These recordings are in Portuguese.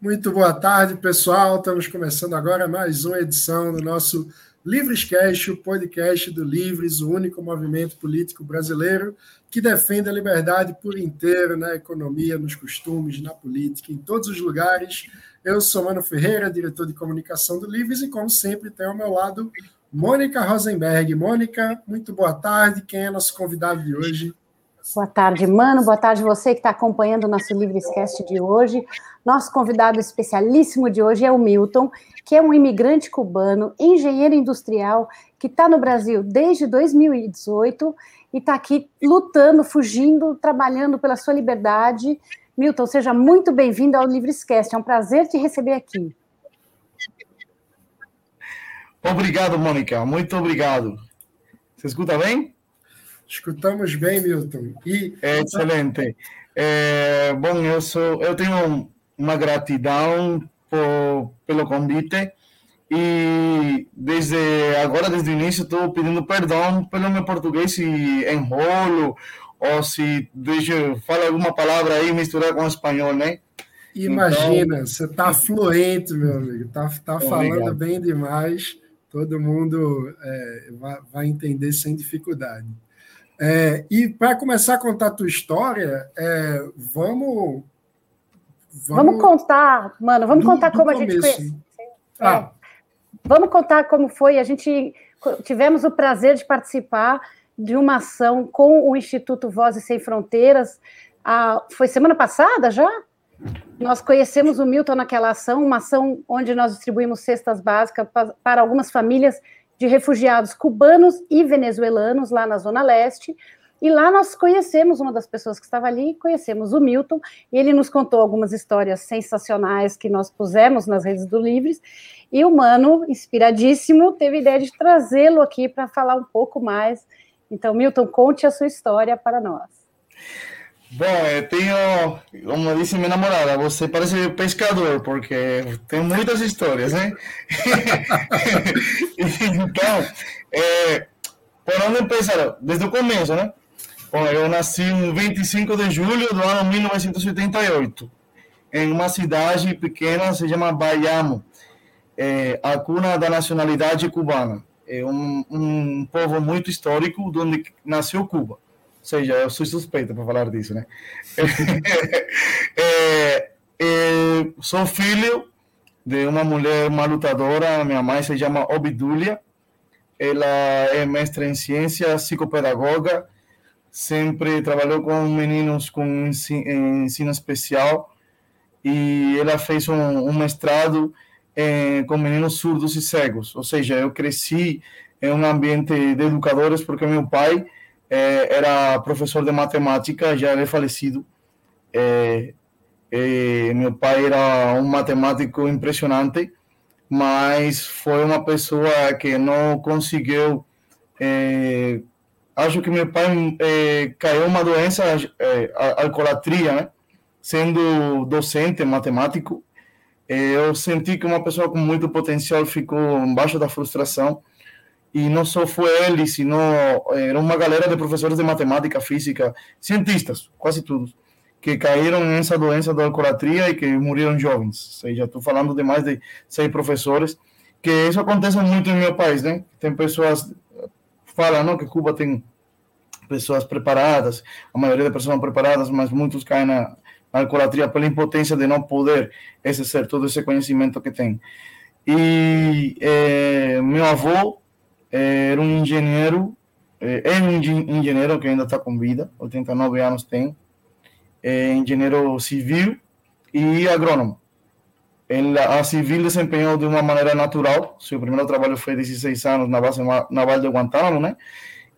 Muito boa tarde, pessoal. Estamos começando agora mais uma edição do nosso Livrescast, o podcast do Livres, o único movimento político brasileiro que defende a liberdade por inteiro na economia, nos costumes, na política, em todos os lugares. Eu sou Mano Ferreira, diretor de comunicação do Livres, e como sempre tenho ao meu lado Mônica Rosenberg. Mônica, muito boa tarde. Quem é nosso convidado de hoje? Boa tarde, Mano. Boa tarde você que está acompanhando o nosso Livrescast de hoje. Nosso convidado especialíssimo de hoje é o Milton, que é um imigrante cubano, engenheiro industrial, que está no Brasil desde 2018 e está aqui lutando, fugindo, trabalhando pela sua liberdade. Milton, seja muito bem-vindo ao Livrescast. É um prazer te receber aqui. Obrigado, Mônica. Muito obrigado. Você escuta bem? Escutamos bem, Milton. E... Excelente. É, bom, eu, sou, eu tenho uma gratidão por, pelo convite e desde agora, desde o início, estou pedindo perdão pelo meu português se enrolo ou se deixa, fala alguma palavra aí misturar com espanhol, né? Imagina, então, você está fluente, meu amigo, está tá falando bem demais, todo mundo é, vai, vai entender sem dificuldade. É, e para começar a contar a tua história, é, vamos, vamos, vamos. contar, mano, vamos do, contar do como começo. a gente conhece. Ah. É, vamos contar como foi. A gente tivemos o prazer de participar de uma ação com o Instituto Vozes Sem Fronteiras. Foi semana passada já? Nós conhecemos o Milton naquela ação, uma ação onde nós distribuímos cestas básicas para algumas famílias de refugiados cubanos e venezuelanos lá na Zona Leste. E lá nós conhecemos uma das pessoas que estava ali, conhecemos o Milton, e ele nos contou algumas histórias sensacionais que nós pusemos nas redes do Livres. E o Mano, inspiradíssimo, teve a ideia de trazê-lo aqui para falar um pouco mais. Então, Milton, conte a sua história para nós. Bom, eu tenho, como disse minha namorada, você parece pescador, porque tem muitas histórias, né? então, é, por onde começar? Desde o começo, né? Bom, eu nasci no 25 de julho do ano 1988, em uma cidade pequena, se chama Bayamo, é, a cuna da nacionalidade cubana. É um, um povo muito histórico, onde nasceu Cuba seja, eu sou suspeita para falar disso, né? é, é, sou filho de uma mulher, uma lutadora, minha mãe se chama Obidulia, ela é mestre em ciência, psicopedagoga, sempre trabalhou com meninos com ensino, ensino especial e ela fez um, um mestrado eh, com meninos surdos e cegos, ou seja, eu cresci em um ambiente de educadores porque meu pai é, era professor de matemática, já é falecido. É, é, meu pai era um matemático impressionante, mas foi uma pessoa que não conseguiu. É, acho que meu pai é, caiu uma doença, é, alcoolatria, né? sendo docente matemático. eu senti que uma pessoa com muito potencial ficou embaixo da frustração e não só foi ele, sino era uma galera de professores de matemática, física, cientistas, quase todos, que caíram nessa doença da alcoolatria e que morreram jovens. Ou seja, estou falando de mais de seis professores, que isso acontece muito no meu país, né? Tem pessoas falam, não, que Cuba tem pessoas preparadas, a maioria das pessoas preparadas, mas muitos caem na, na alcoolatria pela impotência de não poder exercer todo esse conhecimento que tem. E eh, meu avô é, era um engenheiro, é, é um engenheiro que ainda está com vida, 89 anos tem, é engenheiro civil e agrônomo. Ele, a civil desempenhou de uma maneira natural, seu primeiro trabalho foi 16 anos na base naval de Guantánamo, né?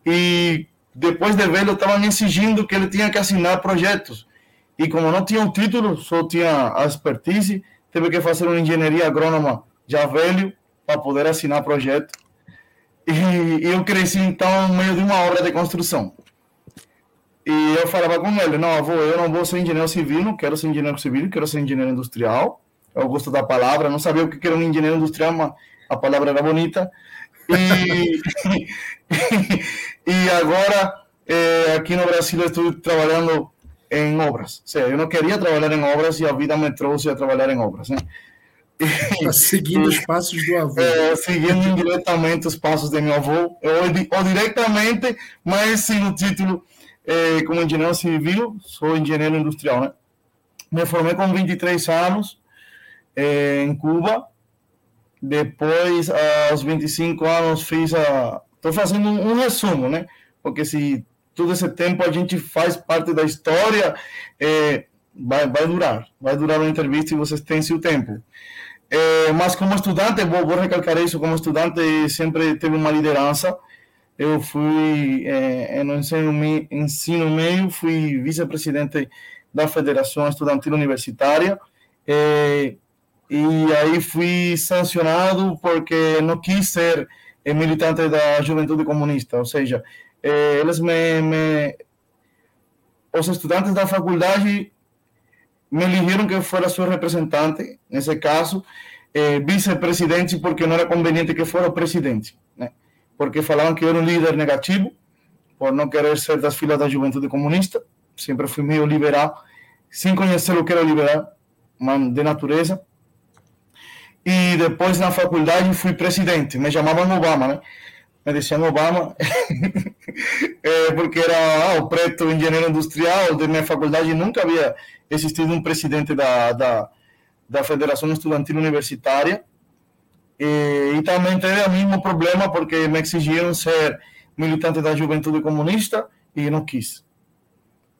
E depois de velho, estavam exigindo que ele tinha que assinar projetos. E como não tinha um título, só tinha a expertise, teve que fazer uma engenharia agrônoma já velho para poder assinar projeto. E eu cresci então no meio de uma obra de construção. E eu falava com ele: não, avô, eu não vou ser engenheiro civil, não quero ser engenheiro civil, quero ser engenheiro industrial. Eu gosto da palavra, não sabia o que era um engenheiro industrial, mas a palavra era bonita. E, e agora, é, aqui no Brasil, estou trabalhando em obras. Ou seja, eu não queria trabalhar em obras e a vida me trouxe a trabalhar em obras, né? Tá seguindo os passos do avô. É, seguindo indiretamente os passos de meu avô, ou, ou diretamente, mas sim o título é, como engenheiro civil, sou engenheiro industrial, né? Me formei com 23 anos é, em Cuba. Depois, aos 25 anos, fiz a. Estou fazendo um, um resumo, né? Porque se todo esse tempo a gente faz parte da história, é, vai, vai durar. Vai durar uma entrevista e vocês têm seu tempo. É, mas como estudante, vou, vou recalcar isso, como estudante sempre teve uma liderança. Eu fui, é, no ensino, ensino meio, fui vice-presidente da Federação Estudantil Universitária. E aí fui sancionado porque não quis ser militante da Juventude Comunista, ou seja, eles me, me, os estudantes da faculdade me eligieron que fuera su representante, en ese caso, eh, vicepresidente, porque no era conveniente que fuera presidente, né? porque falaban que eu era un líder negativo, por no querer ser das filas da juventude comunista, sempre fui meio liberal, sem conhecer o que era liberal, de natureza. E depois na faculdade fui presidente, me chamavam Obama, né? Me diziam Obama, é, porque era ah, o preto engenheiro industrial de minha faculdade, nunca havia existido um presidente da, da, da Federação Estudantil Universitária. E, e também teve o mesmo problema porque me exigiram ser militante da juventude comunista e não quis.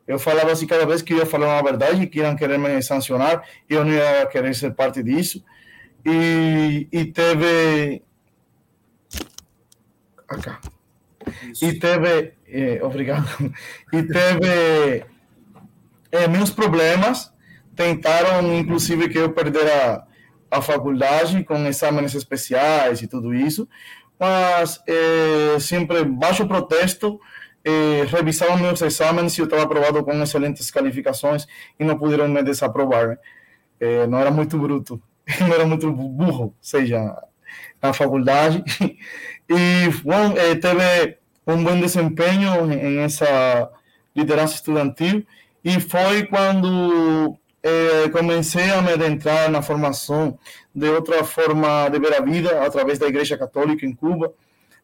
Eu falava assim cada vez que ia falar uma verdade, que iam querer me sancionar, eu não ia querer ser parte disso. E, e teve. Acá. Isso. E teve. Eh, obrigado. E teve meus problemas tentaram, inclusive, que eu perdera a faculdade com exames especiais e tudo isso, mas é, sempre baixo protesto, é, revisavam meus exames e eu estava aprovado com excelentes qualificações e não puderam me desaprovar. É, não era muito bruto, não era muito burro, ou seja, na faculdade. E bom, é, teve um bom desempenho em essa liderança estudantil e foi quando eh, comecei a me adentrar na formação de outra forma de ver a vida através da Igreja Católica em Cuba.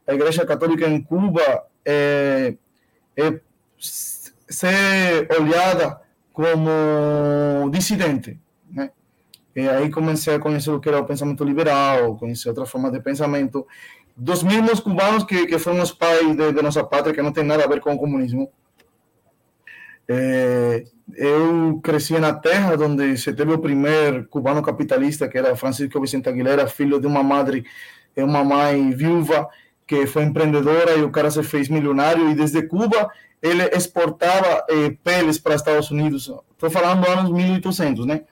A Igreja Católica em Cuba é ser olhada como dissidente? E aí comecei a conhecer o que era o pensamento liberal, conhecer outra forma de pensamento dos mesmos cubanos que, que foram os pais de, de nossa pátria, que não tem nada a ver com o comunismo. É, eu cresci na terra onde se teve o primeiro cubano capitalista, que era Francisco Vicente Aguilera, filho de uma madre, uma mãe viúva, que foi empreendedora e o cara se fez milionário. E desde Cuba ele exportava eh, peles para Estados Unidos. Estou falando anos 1800, né?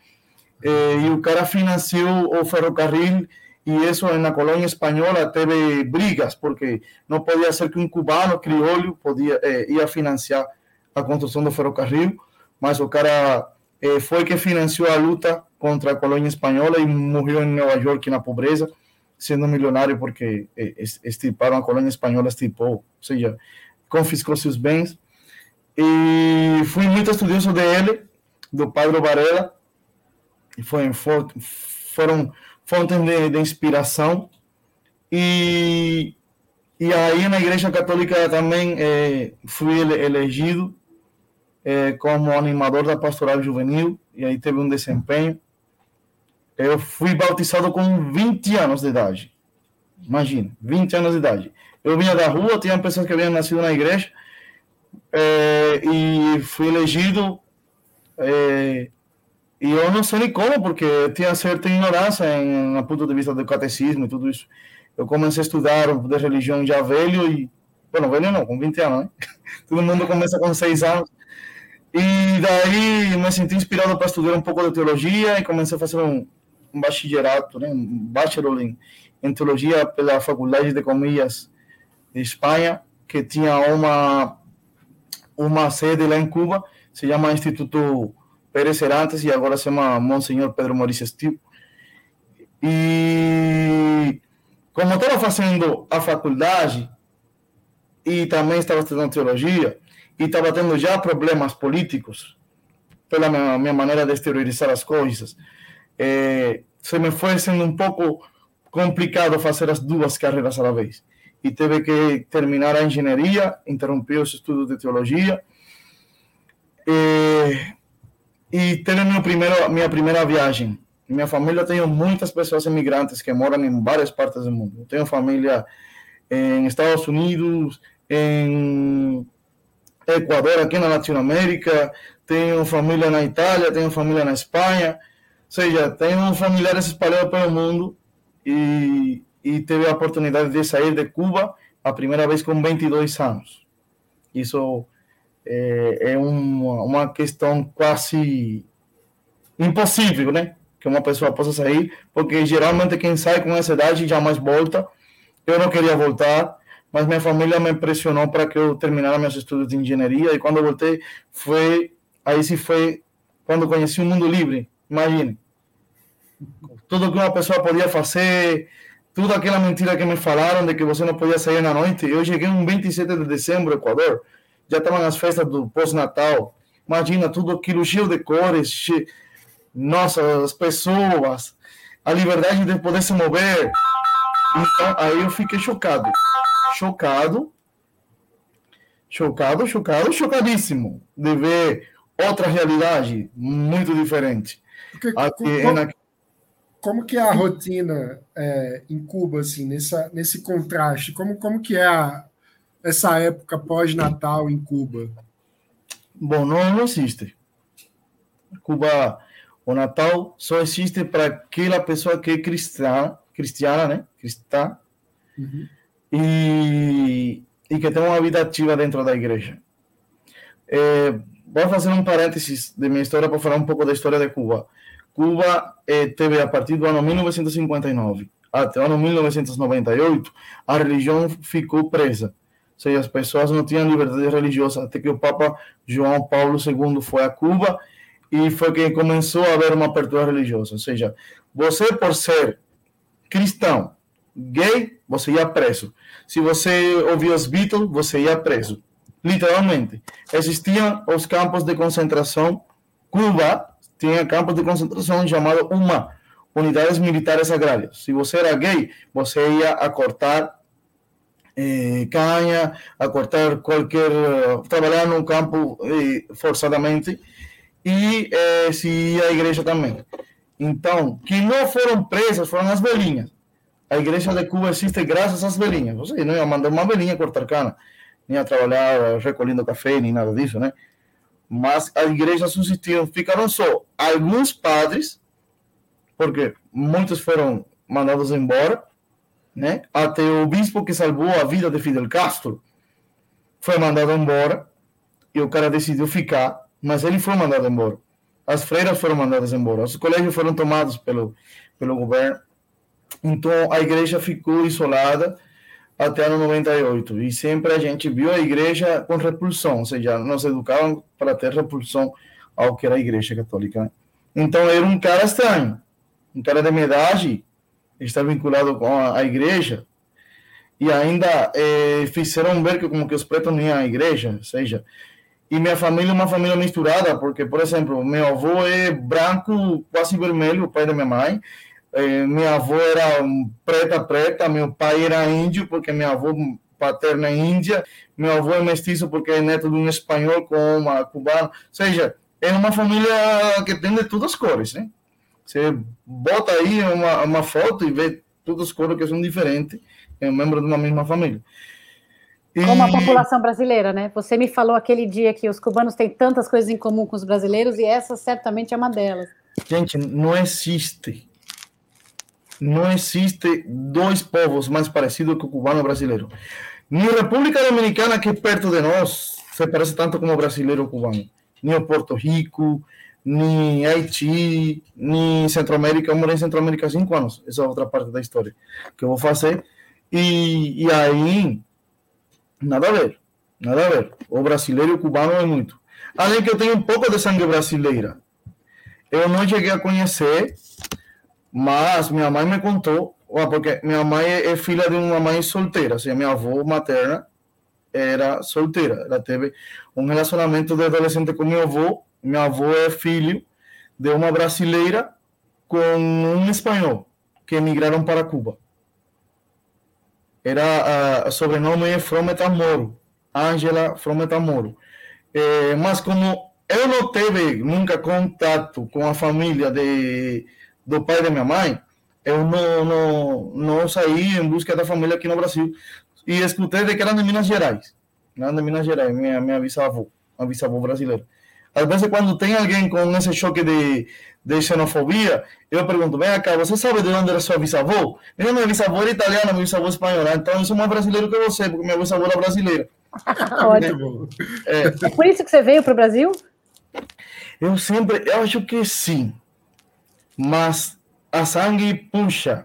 Eh, e o cara financiou o ferrocarril e isso na colônia espanhola teve brigas porque não podia ser que um cubano crioulo podia eh, ia financiar a construção do ferrocarril, mas o cara eh, foi que financiou a luta contra a colônia espanhola e morreu em Nova York na pobreza, sendo milionário porque eh, estiparam a colônia espanhola, estipou, ou seja, confiscou seus bens. E fui muito estudioso dele, do Padre Varela, e foi, foram fontes de, de inspiração. E, e aí na Igreja Católica também eh, fui elegido é, como animador da pastoral juvenil, e aí teve um desempenho. Eu fui bautizado com 20 anos de idade. Imagina, 20 anos de idade. Eu vinha da rua, tinha pessoas que haviam nascido na igreja, é, e fui elegido. É, e eu não sei nem como, porque tinha certa ignorância em, no ponto de vista do catecismo e tudo isso. Eu comecei a estudar de religião já velho e. Bueno, velho não, com 20 anos, né? Todo mundo começa com 6 anos. E daí me senti inspirado para estudar um pouco de teologia e comecei a fazer um, um bachillerato, né, um bachelor em, em teologia pela Faculdade de Comillas de Espanha, que tinha uma uma sede lá em Cuba, se chama Instituto Pérez Serantes e agora se chama Monsenhor Pedro Maurício Estiu. E como estava fazendo a faculdade e também estava estudando teologia, e estava tendo já problemas políticos pela minha, minha maneira de exteriorizar as coisas. É, se me foi sendo um pouco complicado fazer as duas carreiras à la vez. E teve que terminar a engenharia, interromper os estudos de teologia. É, e teve meu primeiro, minha primeira viagem. Minha família, tenho muitas pessoas imigrantes que moram em várias partes do mundo. Eu tenho família em Estados Unidos, em Equador, aqui na Latinoamérica, tenho família na Itália, tenho família na Espanha, ou seja, tenho familiares espalhados pelo mundo e, e teve a oportunidade de sair de Cuba a primeira vez com 22 anos. Isso é, é uma, uma questão quase impossível, né? Que uma pessoa possa sair, porque geralmente quem sai com essa idade jamais volta. Eu não queria voltar, mas minha família me pressionou para que eu terminasse meus estudos de engenharia e quando eu voltei foi aí se foi quando conheci o mundo livre. Imagine. Tudo que uma pessoa podia fazer, tudo aquela mentira que me falaram de que você não podia sair na noite. Eu cheguei um 27 de dezembro, Equador, já estavam as festas do pós-natal. Imagina tudo aquilo cheio de cores, nossa, as pessoas, a liberdade de poder se mover. Então, aí eu fiquei chocado. Chocado. Chocado, chocado, chocadíssimo de ver outra realidade muito diferente. Porque, como, na... como, que é a rotina é, em Cuba, assim, nessa, nesse contraste? Como, como que é a, essa época pós-natal em Cuba? Bom, não, não existe. Cuba, o Natal só existe para aquela pessoa que é cristã, cristiana, né? Cristã, uhum. e, e que tem uma vida ativa dentro da igreja. É, vou fazer um parênteses de minha história para falar um pouco da história de Cuba. Cuba eh, teve, a partir do ano 1959 até o ano 1998, a religião ficou presa. Seja, as pessoas não tinham liberdade religiosa até que o Papa João Paulo II foi a Cuba e foi que começou a haver uma abertura religiosa. Ou seja, você, por ser cristão, gay, você ia preso. Se você ouvia os Beatles, você ia preso literalmente. Existiam os campos de concentração. Cuba tinha campos de concentração chamado UMA, Unidades Militares Agrárias. Se você era gay, você ia a cortar eh, canha, a cortar qualquer. trabalhar no campo eh, forçadamente, e eh, se à igreja também. Então, que não foram presas foram as velhinhas. A igreja de Cuba existe graças às velhinhas. Você não ia mandar uma velhinha cortar cana nem a trabalhar recolhendo café, nem nada disso, né? Mas as igrejas subsistiram, ficaram só alguns padres, porque muitos foram mandados embora, né? Até o bispo que salvou a vida de Fidel Castro foi mandado embora e o cara decidiu ficar, mas ele foi mandado embora. As freiras foram mandadas embora, os colégios foram tomados pelo, pelo governo. Então a igreja ficou isolada até ano 98. E sempre a gente viu a igreja com repulsão, ou seja, nos educavam para ter repulsão ao que era a igreja católica. Então era um cara estranho, um cara de minha idade, está vinculado com a, a igreja, e ainda eh, fizeram ver que como que os pretos iam à igreja, ou seja, e minha família é uma família misturada, porque, por exemplo, meu avô é branco, quase vermelho, o pai da minha mãe, eh, minha avó era preta, preta, meu pai era índio, porque minha avó paterna é índia, meu avô é mestiço porque é neto de um espanhol com uma cubana, ou seja, é uma família que tem de todas as cores, né? Você bota aí uma, uma foto e vê todas as cores que são diferentes, é um membro de uma mesma família. E... Como a população brasileira, né? Você me falou aquele dia que os cubanos têm tantas coisas em comum com os brasileiros e essa certamente é uma delas. Gente, não existe não existe dois povos mais parecidos que o cubano brasileiro. Nem República Dominicana, que é perto de nós, se parece tanto como o brasileiro ou cubano. Nem o Porto Rico, nem Haiti, nem Centro-América. Eu morei em Centro-América há cinco anos. Essa é outra parte da história que eu vou fazer. E, e aí, nada a ver. Nada a ver. O brasileiro e o cubano é muito. Além que eu tenho um pouco de sangue brasileira. Eu não cheguei a conhecer mas minha mãe me contou, porque minha mãe é filha de uma mãe solteira, assim, minha avó materna era solteira. Ela teve um relacionamento de adolescente com meu avô. Meu avô é filho de uma brasileira com um espanhol que emigraram para Cuba. Era uh, sobrenome é Frometa Moro, Angela Frometa Moro. Eh, mas como eu não tive nunca contato com a família de, do pai da minha mãe, eu não, não, não saí em busca da família aqui no Brasil. E escutei de que eram de Minas Gerais. Eram de Minas Gerais, minha, minha bisavó, a bisavó brasileira. Às vezes, quando tem alguém com esse choque de, de xenofobia, eu pergunto, vem cá, você sabe de onde era sua bisavó? Minha, minha bisavó era italiana, minha bisavó espanhola, então eu sou mais brasileiro que você, porque minha bisavó era brasileira. Ótimo. É. é por isso que você veio para o Brasil? Eu sempre, eu acho que sim, mas a sangue puxa,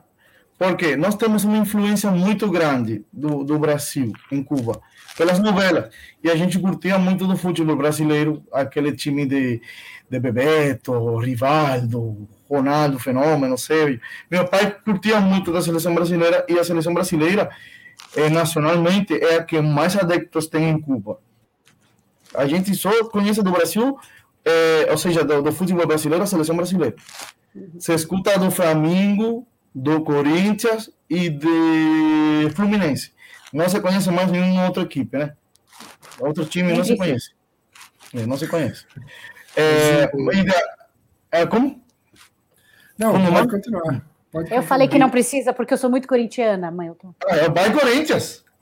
porque nós temos uma influência muito grande do, do Brasil em Cuba, pelas novelas, e a gente curtia muito do futebol brasileiro, aquele time de, de Bebeto, Rivaldo, Ronaldo, Fenômeno, Sérgio. Meu pai curtia muito da seleção brasileira, e a seleção brasileira, eh, nacionalmente, é a que mais adeptos tem em Cuba. A gente só conhece do Brasil é, ou seja, do, do, futebol brasileiro, a seleção brasileira. Você escuta do Flamengo, do Corinthians e de Fluminense. Não se conhece mais nenhuma outra equipe, né? Outro time não se conhece. É, não se conhece. É, é, como? Não, como pode continuar. Pode eu falei que não precisa porque eu sou muito corintiana. Tô... Ah, é o Vai Corinthians.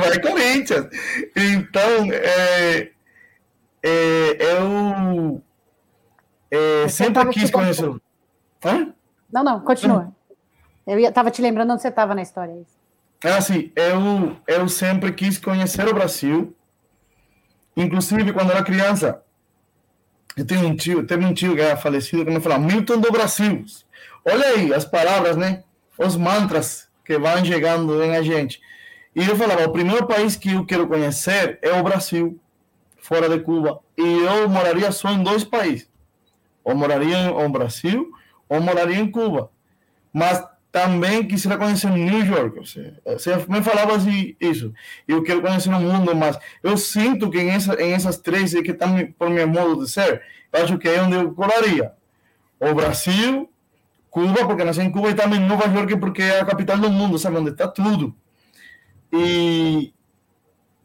vai Corinthians. Então, é, é, eu é, sempre quis conhecer. Hã? Não, não, continua. Eu estava te lembrando onde você estava na história. É assim, eu, eu sempre quis conhecer o Brasil. Inclusive, quando era criança, eu tenho um tio, teve um tio que era falecido que me falava Milton do Brasil. Olha aí as palavras, né? Os mantras que vão chegando em a gente. E eu falava, o primeiro país que eu quero conhecer é o Brasil fora de Cuba. E eu moraria só em dois países. Ou moraria no Brasil, ou moraria em Cuba. Mas também quisiera conhecer New York. Você, me falava assim, isso. Eu quero conhecer o mundo, mas eu sinto que em, essa, em essas três que estão por meu modo de ser, eu acho que é onde eu colaria. O Brasil, Cuba, porque nasci em Cuba, e também Nova York, porque é a capital do mundo, sabe? Onde está tudo. E,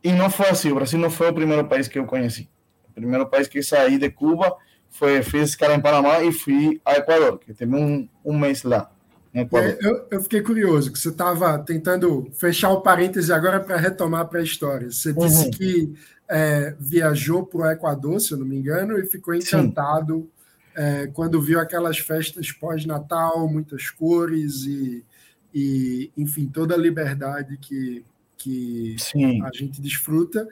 e não foi assim, o Brasil não foi o primeiro país que eu conheci. O primeiro país que saí de Cuba foi, fiz escala em Panamá e fui a Equador, que teve um, um mês lá. É, eu, eu, fiquei curioso, que você estava tentando fechar o parêntese agora para retomar para a história. Você disse uhum. que é, viajou para o Equador, se eu não me engano, e ficou encantado é, quando viu aquelas festas pós-natal, muitas cores e, e, enfim, toda a liberdade que, que Sim. a gente desfruta.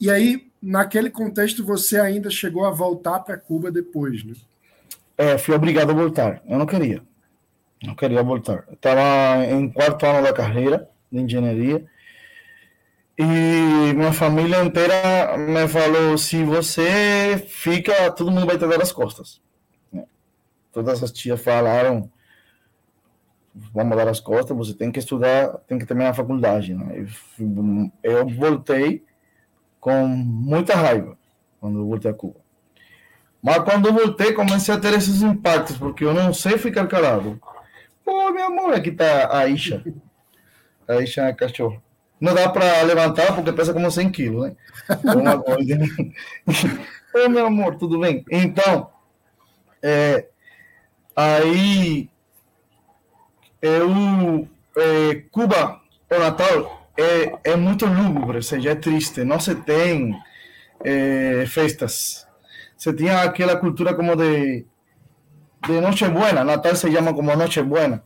E aí, naquele contexto, você ainda chegou a voltar para Cuba depois, né? É, fui obrigado a voltar. Eu não queria. Não queria voltar. Estava em quarto ano da carreira de engenharia. E minha família inteira me falou: se você fica, todo mundo vai te dar as costas. Todas as tias falaram: vamos dar as costas, você tem que estudar, tem que terminar a faculdade. Né? Eu, voltei com muita raiva quando voltei a Cuba. Mas quando voltei, comecei a ter esses impactos, porque eu não sei ficar calado. Pô, meu amor, aqui tá a Isha. A Isha é cachorro. Não dá para levantar porque pesa como 100 quilos, né? Ô, meu amor, tudo bem? Então, é, aí eu, é, Cuba, o Natal, é, é muito lúgubre, ou seja, é triste. Não se tem é, festas. Você tinha aquela cultura como de, de Noche Buena, Natal se chama como Noche Buena.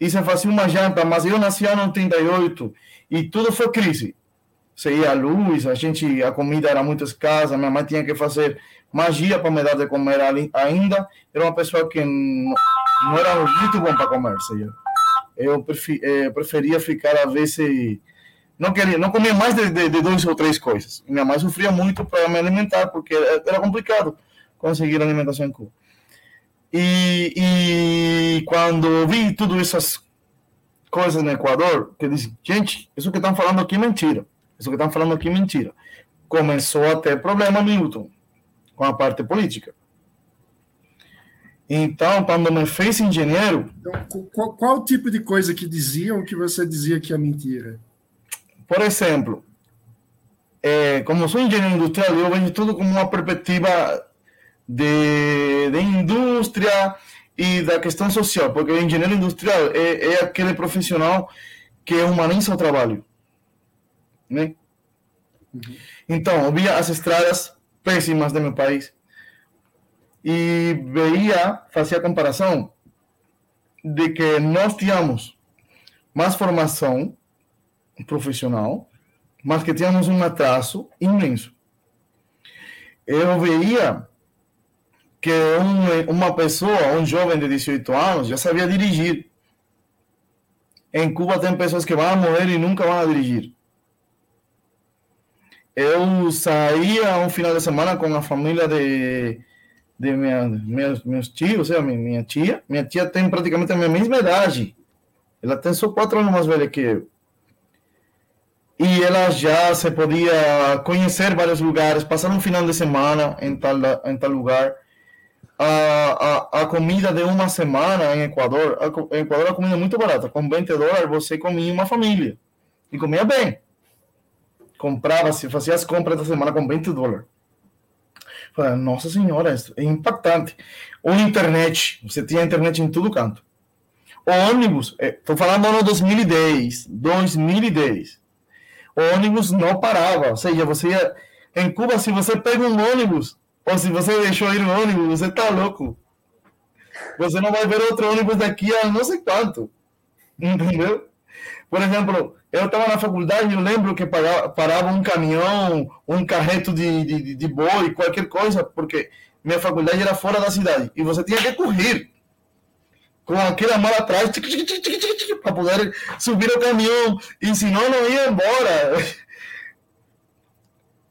E se fazia uma janta, mas eu nasci no 38 e tudo foi crise. Você ia à luz, a gente, a comida era muito escassa, minha mãe tinha que fazer magia para me dar de comer ainda. Era uma pessoa que não, era muito bom para comer, seja eu eh, preferia ficar a se não queria, não comia mais de, de, de duas ou três coisas. Minha mãe sofria muito para me alimentar porque era complicado conseguir alimentação em Cuba. E, e quando vi tudo essas coisas no Equador que dizem, gente, isso que estão falando aqui é mentira. Isso que estão falando aqui é mentira. Começou a ter problema, Milton, com a parte política. Então, quando me fez engenheiro. Então, qual, qual tipo de coisa que diziam que você dizia que é mentira? Por exemplo, é, como sou engenheiro industrial, eu vejo tudo como uma perspectiva de, de indústria e da questão social, porque o engenheiro industrial é, é aquele profissional que humaniza o trabalho. Né? Uhum. Então, eu via as estradas péssimas do meu país e veia, fazia comparação de que nós tínhamos mais formação profissional, mas que tínhamos um atraso imenso. Eu veia que um, uma pessoa, um jovem de 18 anos, já sabia dirigir. Em Cuba tem pessoas que vão morrer e nunca vão dirigir. Eu saía um final de semana com a família de, de minha, meus, meus tios, ou minha, minha tia. Minha tia tem praticamente a minha mesma idade. Ela tem só quatro anos mais velha que eu e ela já se podia conhecer vários lugares, passar um final de semana em tal, em tal lugar. A, a, a comida de uma semana em Equador, a, em Equador a comida é muito barata. Com 20 dólares você comia uma família. E comia bem. Comprava, se fazia as compras da semana com 20 dólares. Nossa senhora, é impactante. O internet, você tinha internet em todo canto. O ônibus, estou é, falando ano 2010, 2010 o ônibus não parava. Ou seja, você ia. Em Cuba, se você pega um ônibus, ou se você deixou ir no ônibus, você tá louco. Você não vai ver outro ônibus daqui a não sei quanto. Entendeu? Por exemplo, eu estava na faculdade e eu lembro que parava um caminhão, um carreto de, de, de boi, qualquer coisa, porque minha faculdade era fora da cidade. E você tinha que correr com aquela mala atrás para poder subir o caminhão e senão não ia embora.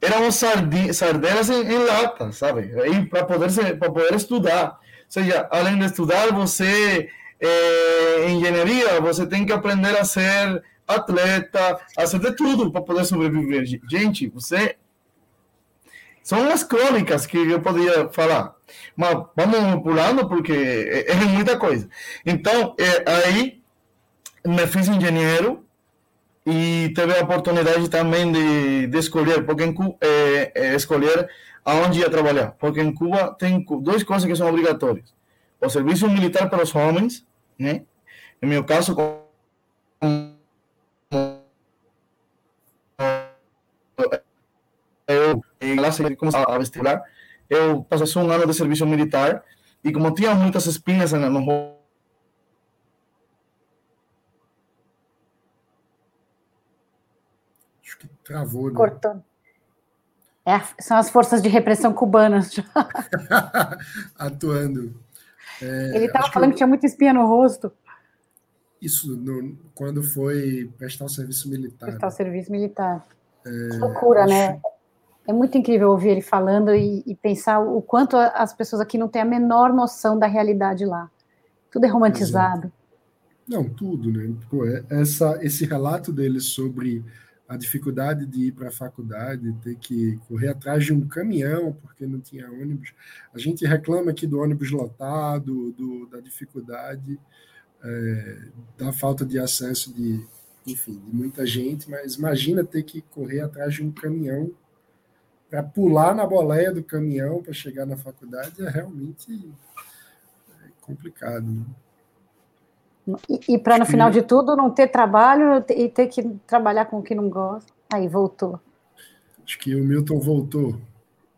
Eram sardenas em, em lata, sabe? para poder, poder estudar. Ou seja, além de estudar, você, é, engenharia, você tem que aprender a ser atleta, a ser de tudo para poder sobreviver. Gente, você. São as crônicas que eu podia falar. Mas vamos pulando porque é, é muita coisa. Então, é, aí me fiz engenheiro e teve a oportunidade também de, de escolher, porque em Cuba, é, é, escolher aonde ia trabalhar, porque em Cuba tem duas coisas que são obrigatórias: o serviço militar para os homens, né? No meu caso, eu, classe, a vestibular, eu passei um ano de serviço militar e como tinha muitas espinhas que travou, né? Cortou. É, são as forças de repressão cubanas atuando. É, Ele estava falando que, que, tinha muita espinha no rosto. Isso, no, quando foi prestar o serviço militar. Prestar o serviço militar. É, que loucura, né? acho... né? É muito incrível ouvir ele falando e, e, pensar o quanto as pessoas aqui não têm a menor noção da realidade lá. Tudo é romantizado. Exato. Não, tudo, né? É, essa, esse relato dele sobre a dificuldade de ir para a faculdade, ter que correr atrás de um caminhão porque não tinha ônibus. A gente reclama aqui do ônibus lotado, do, da dificuldade, é, da falta de acesso de, enfim, de muita gente, mas imagina ter que correr atrás de um caminhão para pular na boleia do caminhão para chegar na faculdade é realmente complicado. Né? E, e para no final de tudo não ter trabalho e ter que trabalhar com o que não gosta. Aí voltou. Acho que o Milton voltou.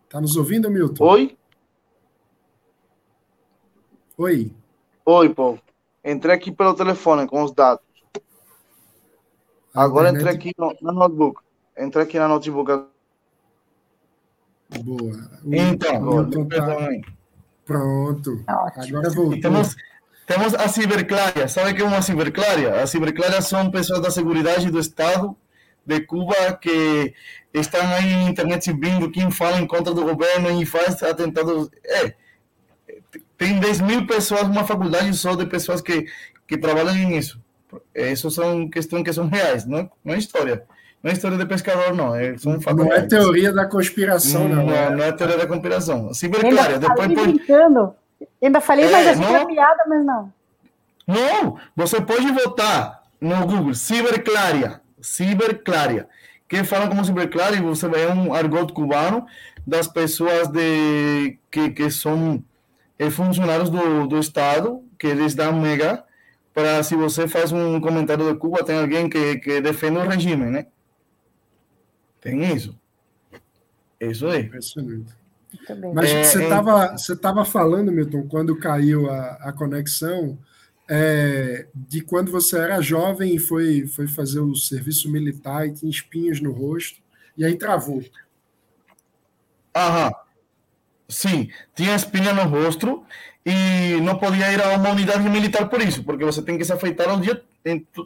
Tá nos ouvindo, Milton? Oi? Oi. Oi, povo. Entrei aqui pelo telefone com os dados. Agora entrei aqui no, no notebook. Entrei aqui na notebook Boa. então, tá... Pronto. Agora voltou. Temos, temos a ciberclária. Sabe o que é uma ciberclária? A ciberclária são pessoas da segurança do Estado de Cuba que estão aí na internet vindo quem fala em contra do governo e faz atentados. É, tem 10 mil pessoas numa faculdade só de pessoas que, que trabalham nisso. Isso são questões que são reais, não, não é história. Não é história de pescador, não. É, são fatos não é teoria da conspiração, não. Não, é, não é teoria da conspiração. Ciberclária, depois pode... brincando. Ainda falei, mas é, achei não... piada, mas não. Não, você pode votar no Google, Ciberclária, Ciberclária. Que falam como Ciberclária, você vê um argot cubano das pessoas de, que, que são é, funcionários do, do Estado, que eles dão mega para se você faz um comentário de Cuba, tem alguém que, que defende o regime, né? Tem isso. Isso aí. Impressionante. Mas é, você estava é... você tava falando, Milton, quando caiu a, a conexão, é, de quando você era jovem e foi, foi fazer o serviço militar e tinha espinhos no rosto, e aí travou. Aham. Sim, tinha espinha no rosto e não podia ir a uma unidade militar por isso, porque você tem que se afeitar um dia,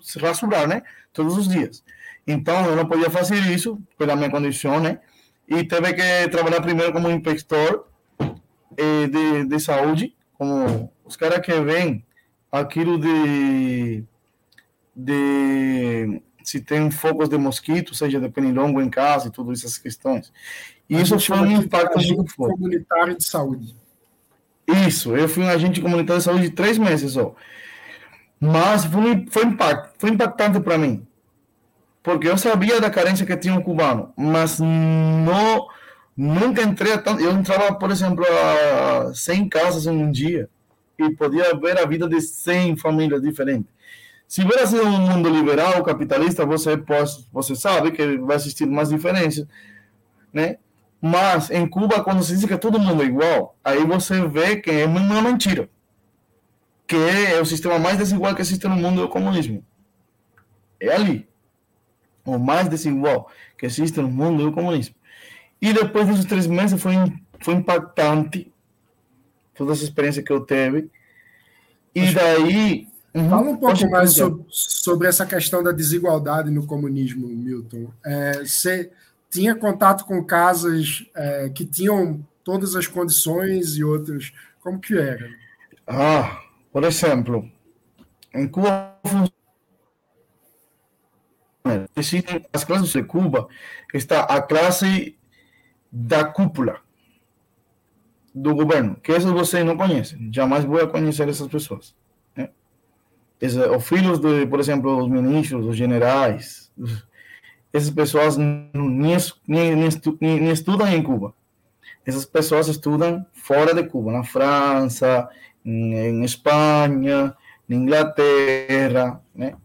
se rasurar, né? Todos os dias. Então, eu não podia fazer isso pela minha condição, né? E teve que trabalhar primeiro como inspector eh, de, de saúde, como os caras que vêm aquilo de, de se tem focos de mosquito, seja de pernilongo em casa e todas essas questões. E isso foi um impacto muito forte. comunitário de saúde. Isso, eu fui um agente comunitário de saúde de três meses só. Mas foi, foi, impact, foi impactante para mim. Porque eu sabia da carência que tinha um cubano, mas não, nunca entrei a tanto. Eu entrava, por exemplo, a 100 casas em um dia e podia ver a vida de 100 famílias diferentes. Se tivesse um mundo liberal, capitalista, você, pode, você sabe que vai existir mais diferenças, né? Mas em Cuba, quando se diz que todo mundo é igual, aí você vê que é uma mentira. Que é o sistema mais desigual que existe no mundo é o comunismo. É ali. O mais desigual que existe no mundo é o comunismo. E depois desses três meses foi, foi impactante toda essa experiência que eu teve. E daí. Uhum, Fala um pouco mais sobre, sobre, essa questão da desigualdade no comunismo, Milton. É, você tinha contato com casas é, que tinham todas as condições e outras. Como que era? Ah, por exemplo, em Cuba existem as classes de Cuba, está a classe da cúpula do governo, que essas vocês não conhecem, jamais vou conhecer essas pessoas. Né? os filhos, de, por exemplo, os ministros, os generais, essas pessoas nem, nem, nem, nem estudam em Cuba. Essas pessoas estudam fora de Cuba, na França, em, em Espanha, na Inglaterra, né?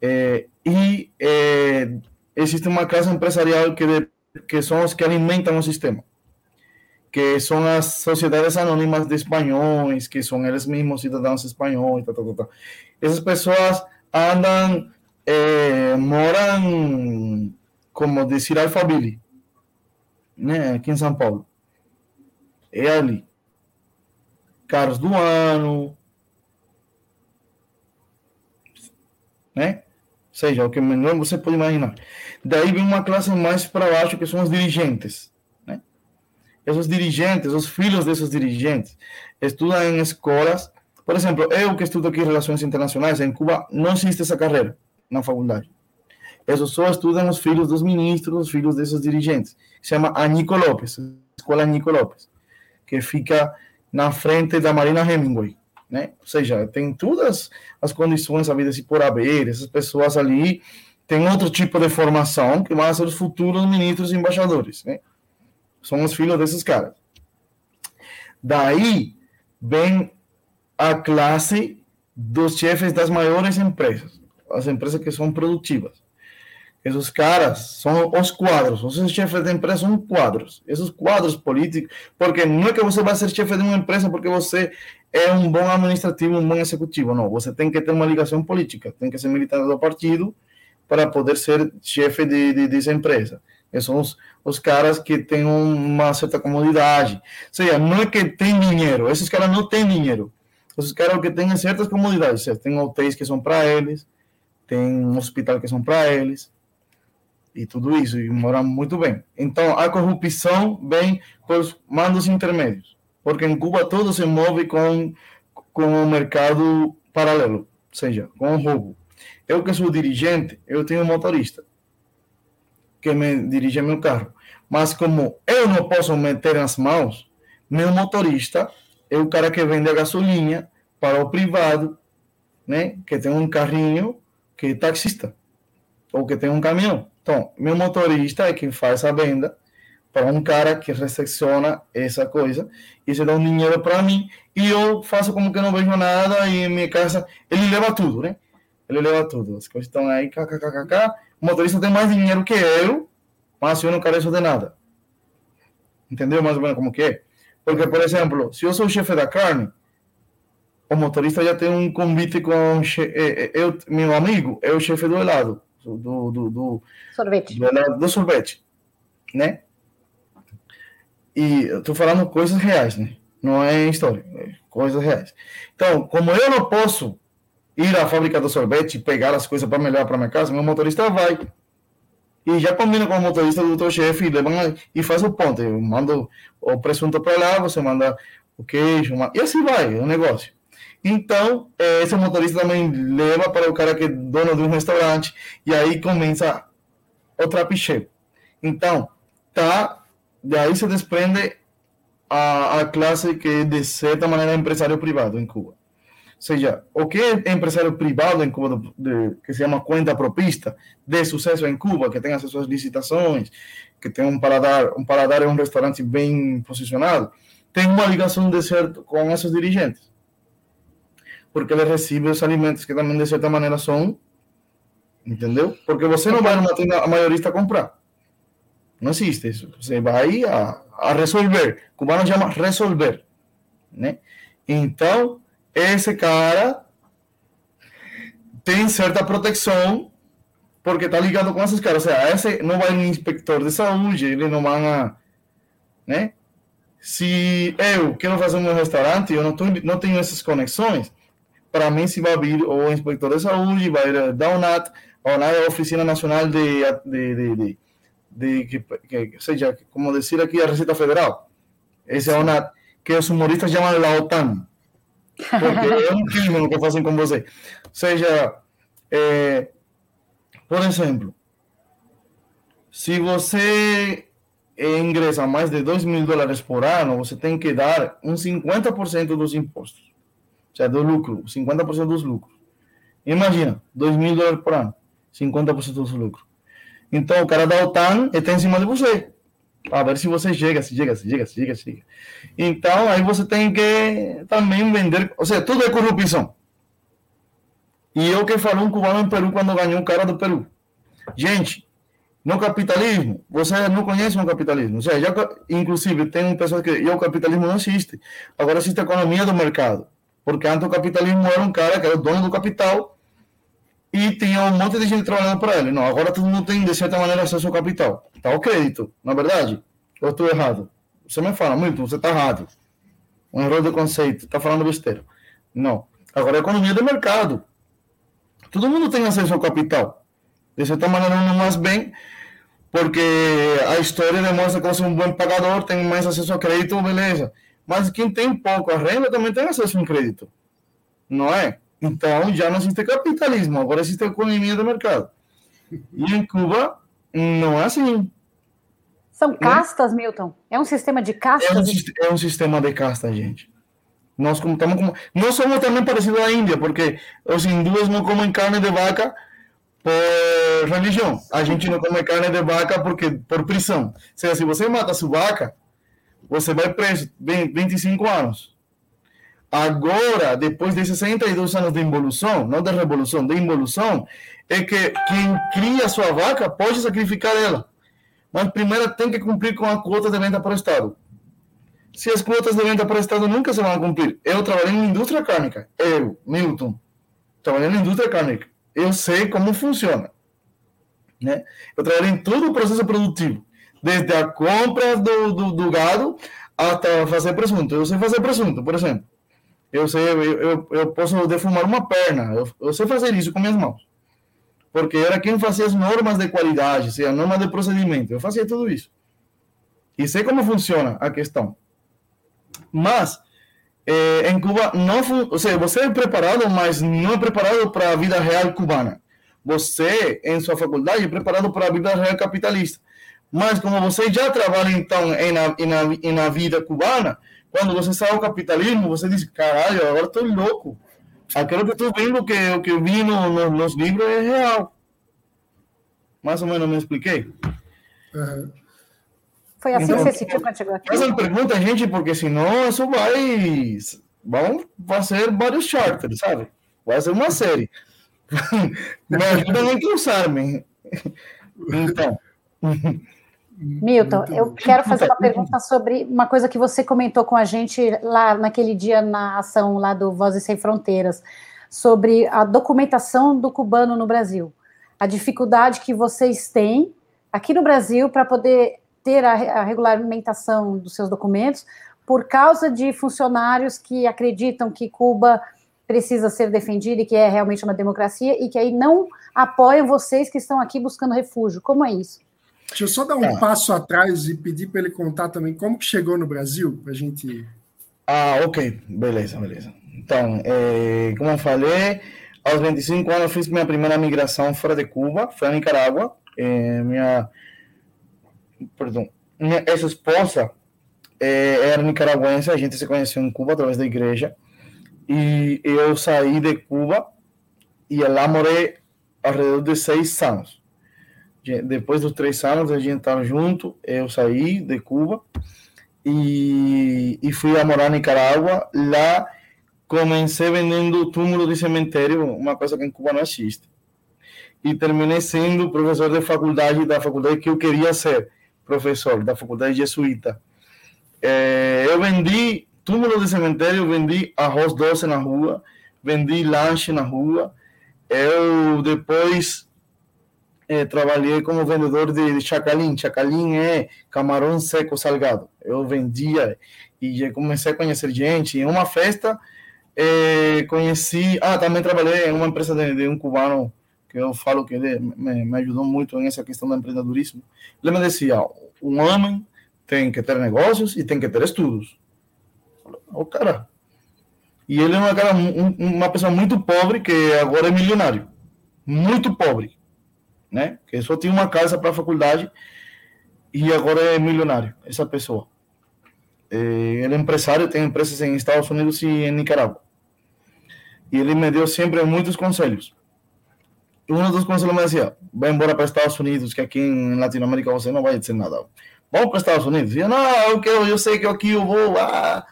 É, e é, existe uma classe empresarial que, de, que são os que alimentam o sistema, que são as sociedades anônimas de espanhóis, que são eles mesmos cidadãos espanhóis, tá, tá, tá, essas pessoas andam é, moram, como dizer, Alphaville, né, aqui em São Paulo. É ali. Carlos do Ano, né? Seja, o que melhor você pode imaginar. Daí vem uma classe mais para baixo, que são os dirigentes. Né? Esses dirigentes, os filhos desses dirigentes, estudam em escolas. Por exemplo, eu que estudo aqui Relações Internacionais, em Cuba não existe essa carreira na faculdade. Eles só estudam os filhos dos ministros, os filhos desses dirigentes. Se chama a Nico Lopes, Escola Nico Lopes, que fica na frente da Marina Hemingway. Né? Ou seja, tem todas as condições havidas e por haver, essas pessoas ali têm outro tipo de formação que vão ser os futuros ministros e embaixadores. Né? São os filhos desses caras. Daí vem a classe dos chefes das maiores empresas as empresas que são produtivas. Esses caras são os quadros, os chefes de empresa são quadros, esses quadros políticos, porque não é que você vai ser chefe de uma empresa porque você é um bom administrativo, um bom executivo, não, você tem que ter uma ligação política, tem que ser militante do partido para poder ser chefe de, de, dessa empresa. Esses são os, os caras que têm uma certa comodidade. Ou seja, não é que tem dinheiro, esses caras não têm dinheiro. Esses caras que têm certas comodidades, tem hotéis que são para eles, tem um hospital que são para eles, e tudo isso, e moram muito bem. Então, a corrupção vem pelos mandos intermédios, porque em Cuba tudo se move com, com o mercado paralelo, ou seja, com o roubo. Eu que sou dirigente, eu tenho um motorista que me dirige meu carro. Mas como eu não posso meter nas mãos, meu motorista é o cara que vende a gasolina para o privado, né? Que tem um carrinho que é taxista ou que tem um caminhão. Então, meu motorista é quem faz a venda para um cara que recepciona essa coisa e se dá um dinheiro para mim e eu faço como que não vejo nada e minha casa ele leva tudo, né? Ele leva tudo. As coisas estão aí, kkkk. O motorista tem mais dinheiro que eu, mas eu não careço de nada. Entendeu mais ou menos como que é? Porque, por exemplo, se eu sou chefe da carne, o motorista já tem um convite com eu, meu amigo, é o chefe do helado, do, do, do sorvete. Do, do sorvete, né? E eu tô falando coisas reais, né? Não é história, é coisas reais. Então, como eu não posso ir à fábrica do sorvete e pegar as coisas para melhorar para minha casa, meu motorista vai e já combina com o motorista do teu chefe e, levam, e faz o ponto. Eu mando o presunto para lá, você manda o queijo, e assim vai o negócio. Então, eh, esse motorista também leva para o cara que é dono de um restaurante e aí começa o trapicheiro. Então, tá, daí se desprende a, a classe que, de certa maneira, é empresário privado em Cuba seja, o que é empresário privado em Cuba, de, que se chama conta propista, de sucesso em Cuba, que tem acesso às licitações, que tem um paladar, um paladar e um restaurante bem posicionado, tem uma ligação de certo com esses dirigentes. Porque ele recebe os alimentos que também, de certa maneira, são. Entendeu? Porque você não vai numa tenda maiorista comprar. Não existe isso. Você vai a, a resolver. O cubano chama resolver. Né? Então, esse cara tem certa proteção porque está ligado com esses caras. Ou seja, esse não vai no inspector de saúde, ele não vai né? Se eu quero fazer um restaurante, eu não, tô, não tenho essas conexões, para mim, se vai vir o inspector de saúde, vai ir da UNAT, a UNAT é a Oficina Nacional de, de, de, de, de que, que, seja, como dizer aqui, a Receita Federal. Esse é a UNAT, que os humoristas chamam la OTAN. Porque é um crime o que fazem com você. Seja, é, por exemplo, se você ingressa mais de 2 mil dólares por ano, você tem que dar um 50% dos impostos. Seja, do lucro, 50% dos lucros. Imagina, 2 mil dólares por ano, 50% dos lucros. Então, o cara da OTAN está em cima de você para ver se você chega, se chega, se chega, se chega, se chega. Então, aí você tem que também vender, ou seja, tudo é corrupção. E eu que falou um cubano em Peru quando ganhou um cara do Peru. Gente, no capitalismo, você não conhece o capitalismo. Ou seja, já, inclusive, tem pessoas que e o capitalismo não existe. Agora existe a economia do mercado. Porque antes o capitalismo era um cara que era o dono do capital e tinha um monte de gente trabalhando para ele. Não, agora todo mundo tem, de certa maneira, acesso ao capital. Está o crédito, na verdade? Eu estou errado? Você me fala, muito, você está errado. Um erro de conceito, está falando besteira. Não. Agora, a economia do mercado. Todo mundo tem acesso ao capital. De certa maneira, não mais bem, porque a história demonstra que você é um bom pagador, tem mais acesso ao crédito, beleza. Mas quem tem pouco a renda também tem acesso ao crédito. Não é? Então, já não existe capitalismo, agora existe economia do mercado. E em Cuba, não é assim. São castas, né? Milton? É um sistema de castas? É um, é um sistema de castas, gente. Nós, como, estamos como, nós somos também parecidos à Índia, porque os hindus não comem carne de vaca por religião. A gente não come carne de vaca porque por prisão. Ou seja, se você mata sua vaca, você vai preso 25 anos. Agora, depois de 62 anos de involução, não de revolução, de involução, é que quem cria sua vaca pode sacrificar ela. Mas primeiro tem que cumprir com a quota de venda para o Estado. Se as quotas de venda para o Estado nunca se vão cumprir. Eu trabalhei em indústria cárnica. Eu, Milton, trabalhei na indústria cárnica. Eu sei como funciona. Né? Eu trabalhei em todo o processo produtivo. Desde a compra do, do, do gado até fazer presunto. Eu sei fazer presunto, por exemplo. Eu sei, eu, eu, eu posso defumar uma perna, eu, eu, sei fazer isso com minhas mãos. Porque era quem fazia as normas de qualidade, seja, normas de procedimento, eu fazia tudo isso. E sei como funciona a questão. Mas, é, em Cuba não, ou seja, você é preparado, mas não é preparado para a vida real cubana. Você, em sua faculdade, é preparado para a vida real capitalista. Mas como você já trabalha, então, em na, em na, em na vida cubana, quando você sai ao capitalismo, você diz, caralho, agora estou louco. Aquilo que estou vendo, que o que eu vi no, no, nos livros é real. Mais ou menos me expliquei? Uhum. Foi assim então, que você sentiu quando chegou aqui? Uma pergunta, gente, porque senão isso vai... Vamos fazer vários charters, sabe? Vai ser uma série. Me ajuda a encurçar-me. Então... Milton, eu quero fazer uma pergunta sobre uma coisa que você comentou com a gente lá naquele dia na ação lá do Vozes Sem Fronteiras, sobre a documentação do cubano no Brasil. A dificuldade que vocês têm aqui no Brasil para poder ter a, a regulamentação dos seus documentos por causa de funcionários que acreditam que Cuba precisa ser defendida e que é realmente uma democracia e que aí não apoiam vocês que estão aqui buscando refúgio. Como é isso? Deixa eu só dar um é. passo atrás e pedir para ele contar também como que chegou no Brasil, para a gente. Ah, ok. Beleza, beleza. Então, é, como eu falei, aos 25 anos fiz minha primeira migração fora de Cuba, foi a Nicarágua. É, minha, perdão, minha ex-esposa é, era nicaragüense, a gente se conheceu em Cuba através da igreja. E eu saí de Cuba e lá morei ao redor de seis anos depois dos três anos a gente estava junto, eu saí de Cuba e, e fui a morar em Nicarágua. Lá comecei vendendo túmulo de cemitério, uma coisa que em Cuba não existe. E terminei sendo professor de faculdade, da faculdade que eu queria ser, professor da faculdade jesuíta. É, eu vendi túmulo de cemitério, vendi arroz doce na rua, vendi lanche na rua. Eu depois é, trabalhei como vendedor de chacalim. Chacalim é camarão seco salgado. Eu vendia e comecei a conhecer gente. Em uma festa, é, conheci. Ah, também trabalhei em uma empresa de, de um cubano que eu falo que ele me, me, ajudou muito nessa questão do empreendedorismo. Ele me dizia: um homem tem que ter negócios e tem que ter estudos. O cara. E ele é uma, cara, um, uma pessoa muito pobre que agora é milionário. Muito pobre né? Que só tinha uma casa para a faculdade e agora é milionário, essa pessoa. É, ele é empresário, tem empresas em Estados Unidos e em Nicarágua. E ele me deu sempre muitos conselhos. Um dos conselhos me dizia: vai embora para Estados Unidos, que aqui em Latinoamérica você não vai dizer nada. Vamos para Estados Unidos. E eu, não, eu, quero, eu sei que aqui eu vou. Ah.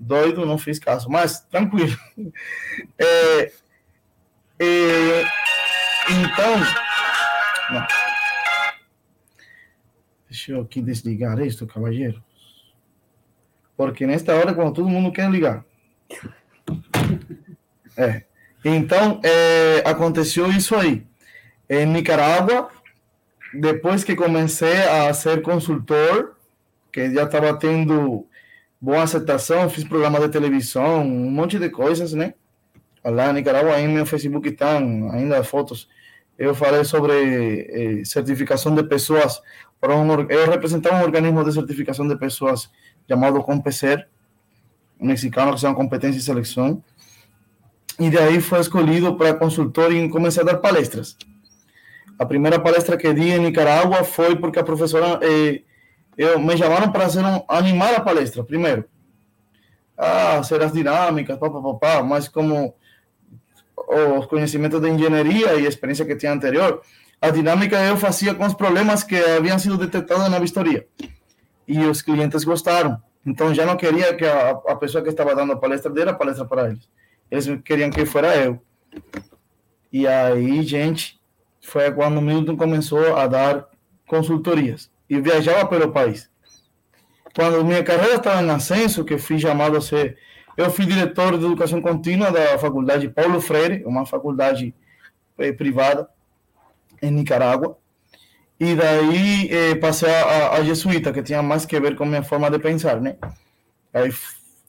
Doido, não fiz caso, mas tranquilo. É, é, então, Deixa eu aqui desligar isto, cavalheiro. Porque nesta hora, quando todo mundo quer ligar. É. Então, é, aconteceu isso aí. Em Nicarágua, depois que comecei a ser consultor, que já estava tendo boa aceitação, fiz programa de televisão, um monte de coisas, né? Lá em Nicarágua, aí no meu Facebook estão ainda fotos eu falei sobre eh, certificação de pessoas, para um, eu representava um organismo de certificação de pessoas chamado COMPECER, mexicano que se chama Competência e Seleção, e daí foi escolhido para consultor e comecei a dar palestras. A primeira palestra que di em Nicarágua foi porque a professora, eh, eu, me chamaram para ser um, animar a palestra, primeiro. Ah, ser as dinâmicas, papapá, mas como os conhecimentos de engenharia e experiência que tinha anterior, a dinâmica eu fazia com os problemas que haviam sido detectados na vistoria. E os clientes gostaram. Então já não queria que a, a pessoa que estava dando a palestra dera a palestra para eles. Eles queriam que fosse eu. E aí, gente, foi quando o Milton começou a dar consultorias e viajava pelo país. Quando minha carreira estava em ascenso, que fui chamado a ser eu fui diretor de educação contínua da Faculdade Paulo Freire, uma faculdade eh, privada em Nicarágua. E daí eh, passei a, a, jesuíta, que tinha mais que ver com minha forma de pensar, né? Aí,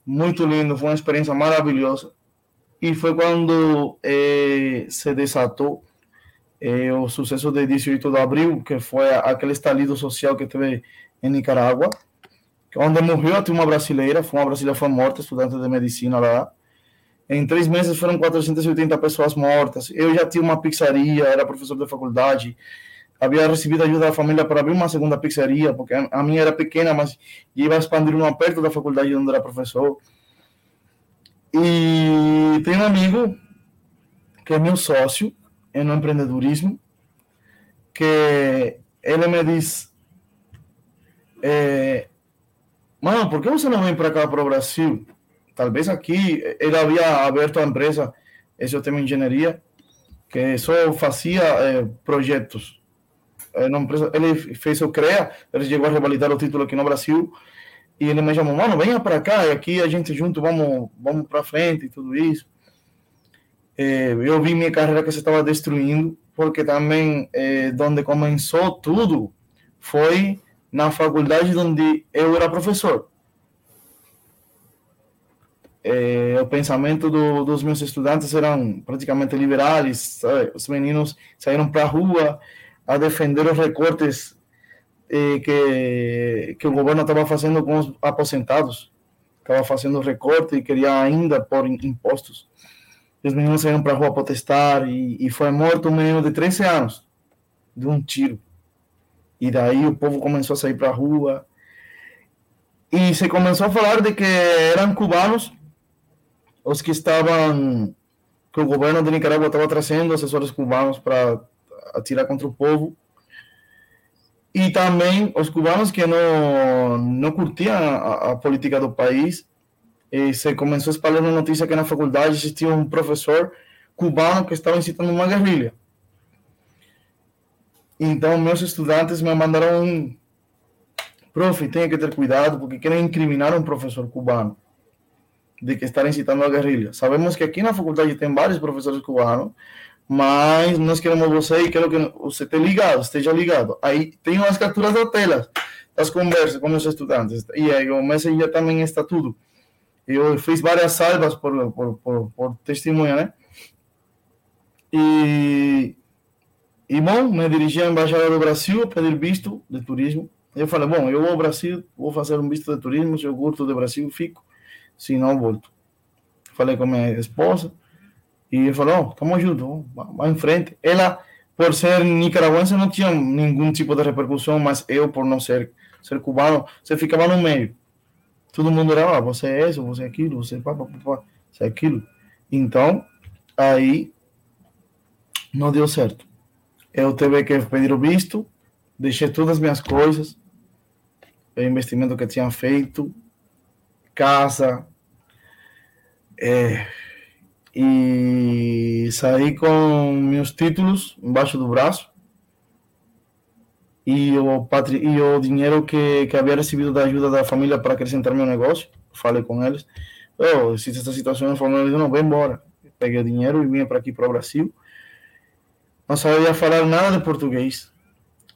muito lindo, foi uma experiência maravilhosa. E foi quando eh, se desatou eh, o sucesso de 18 de abril, que foi aquele estalido social que teve em Nicarágua onde morreu tinha uma brasileira, foi uma brasileira foi morta, estudante de medicina lá. Em três meses foram 480 pessoas mortas. Eu já tinha uma pizzaria, era professor de faculdade. Havia recebido ajuda da família para abrir uma segunda pizzaria, porque a minha era pequena, mas ia expandir uma perto da faculdade onde era professor. E tem um amigo que é meu sócio no empreendedorismo, que ele me diz: é, Mano, por que você não vem para cá, para o Brasil? Talvez aqui ele havia aberto a empresa, esse é o tema engenharia, que só fazia é, projetos. É, empresa, ele fez o CREA, ele chegou a revalidar o título aqui no Brasil, e ele me chamou, mano, venha para cá, e aqui a gente junto vamos, vamos para frente e tudo isso. É, eu vi minha carreira que se estava destruindo, porque também, é, onde começou tudo, foi na faculdade onde eu era professor é, o pensamento do, dos meus estudantes eram praticamente liberais, sabe? os meninos saíram para a rua a defender os recortes eh, que, que o governo estava fazendo com os aposentados, estava fazendo recorte e queria ainda pôr impostos. Os meninos saíram para a rua protestar e, e foi morto um menino de 13 anos, de um tiro. E daí o povo começou a sair para a rua e se começou a falar de que eram cubanos os que estavam, que o governo de Nicarágua estava trazendo assessores cubanos para atirar contra o povo. E também os cubanos que não, não curtiam a, a política do país. E se começou a espalhar uma notícia que na faculdade existia um professor cubano que estava incitando uma guerrilha. Então, meus estudantes me mandaram um profe, tenha que ter cuidado, porque querem incriminar um professor cubano de que estar incitando a guerrilha. Sabemos que aqui na faculdade tem vários professores cubanos, mas nós queremos você e quero que você esteja ligado, esteja ligado. Aí tem as capturas da tela, das conversas com os estudantes, e aí o Messenger também está tudo. Eu fiz várias salvas por, por, por, por testemunha, né? E, e, bom, me dirigi à Embaixada do Brasil pedir visto de turismo. Eu falei, bom, eu vou ao Brasil, vou fazer um visto de turismo, se eu curto do Brasil, fico se não volto. Falei com minha esposa e ele falou, estamos juntos, vamos em frente. Ela, por ser nicaragüense, não tinha nenhum tipo de repercussão, mas eu, por não ser, ser cubano, você ficava no meio. Todo mundo era, ah, você é isso, você é aquilo, você é pá, pá, pá, você é aquilo. Então, aí não deu certo. Eu tive que pedir o visto, deixei todas as minhas coisas, o investimento que tinha feito, casa, é, e saí com meus títulos embaixo do braço e o, patri, e o dinheiro que, que havia recebido da ajuda da família para acrescentar meu negócio. Falei com eles. Oh, existe essa situação, falando, eles não, vem embora. Peguei o dinheiro e vim para aqui para o Brasil. Não sabia falar nada de português.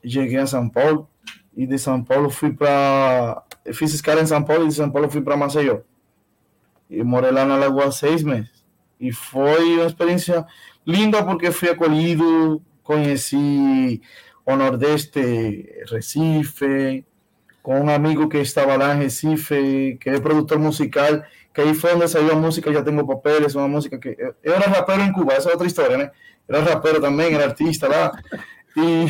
Cheguei a São Paulo e de São Paulo fui para. Fiz escala em São Paulo e de São Paulo fui para Maceió. E morei lá na Lagoa seis meses. E foi uma experiência linda porque fui acolhido, conheci o Nordeste, Recife, com um amigo que estava lá em Recife, que é produtor musical, que aí foi onde saiu a música Já Tenho Papeles, uma música que... Eu era rapero em Cuba, essa é outra história, né? Era rapero também, era artista lá. E,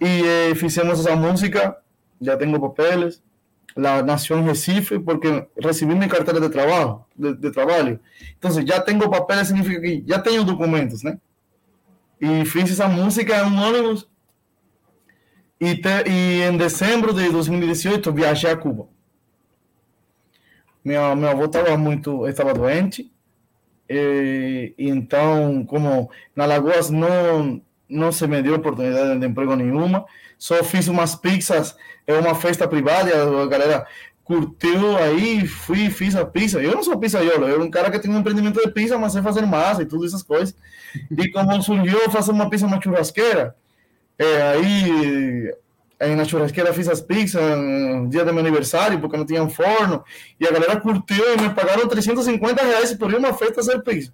e eh, fizemos essa música, Já Tenho Papeles, la nación Recife porque recibí mi cartera de trabajo, de, de trabajo. Entonces ya tengo papeles, significa que ya tengo documentos, ¿no? Y fiz esa música en un ônibus e, te, e em dezembro de 2018 viajei a Cuba. Meu, meu avô estava muito, estava doente, então, como na Lagoas não, não se me deu oportunidade de emprego nenhuma, só fiz umas pizzas, é uma festa privada, a galera curtiu aí, fui fiz a pizza. Eu não sou pizzaiolo, eu era um cara que tem um empreendimento de pizza, mas sei fazer massa e tudo essas coisas. E como surgiu fazer uma pizza na churrasqueira, é, aí na churrasqueira fiz as pizzas no dia do meu aniversário, porque não tinha forno, e a galera curtiu e me pagaram 350 reais por uma festa fazer pizza.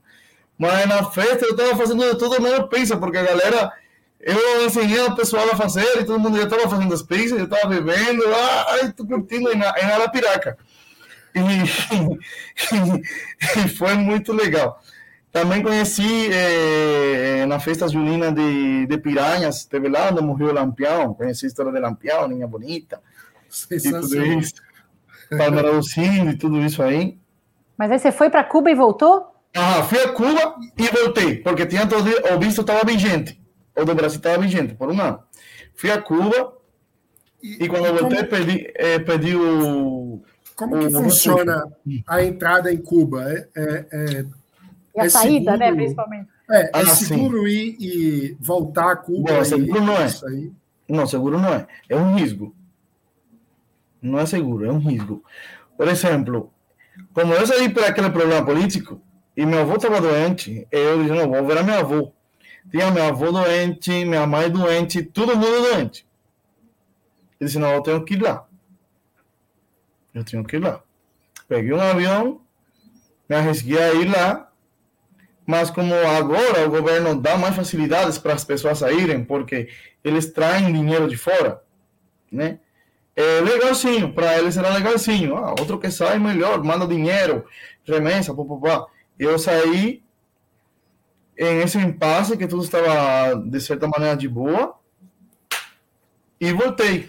Mas na festa eu estava fazendo tudo menos pizza, porque a galera eu ensinei o pessoal a fazer e todo mundo já estava fazendo as pizzas, eu estava bebendo, ah, estou curtindo em, em Arapiraca. E, e, foi muito legal. Também conheci eh, na festa junina de, de Piranhas, teve lá onde morreu o Lampião, conheci a história de Lampião, Ninha Bonita, e tudo isso, Palmeira do e tudo isso aí. Mas aí você foi para Cuba e voltou? Ah, fui a Cuba e voltei, porque tinha todo, o visto estava vigente, o do Brasil estava vigente, por um ano. Fui a Cuba e, e quando voltei, como... pedi, eh, pedi o... Como que o, funciona a entrada em Cuba? É, é, é e a é saída, né, seguro, né, principalmente. É, é ah, seguro ir e voltar a Cuba. Não, seguro não é. Não, seguro não é. É um risco. Não é seguro, é um risco. Por exemplo, como eu saí por aquele problema político, e meu avô estava doente, eu disse, não, vou ver a minha avó. Tinha meu avô doente, minha mãe doente, todo mundo doente. Eu disse, não, eu tenho que ir lá. Eu tenho que ir lá. Peguei um avião, me arrisquei a ir lá, mas como agora o governo dá mais facilidades para as pessoas saírem, porque eles traem dinheiro de fora, né? É legalzinho, para eles era legalzinho. Ah, outro que sai melhor, manda dinheiro, remessa, papapá. Eu saí em esse impasse que tudo estava de certa maneira de boa e voltei,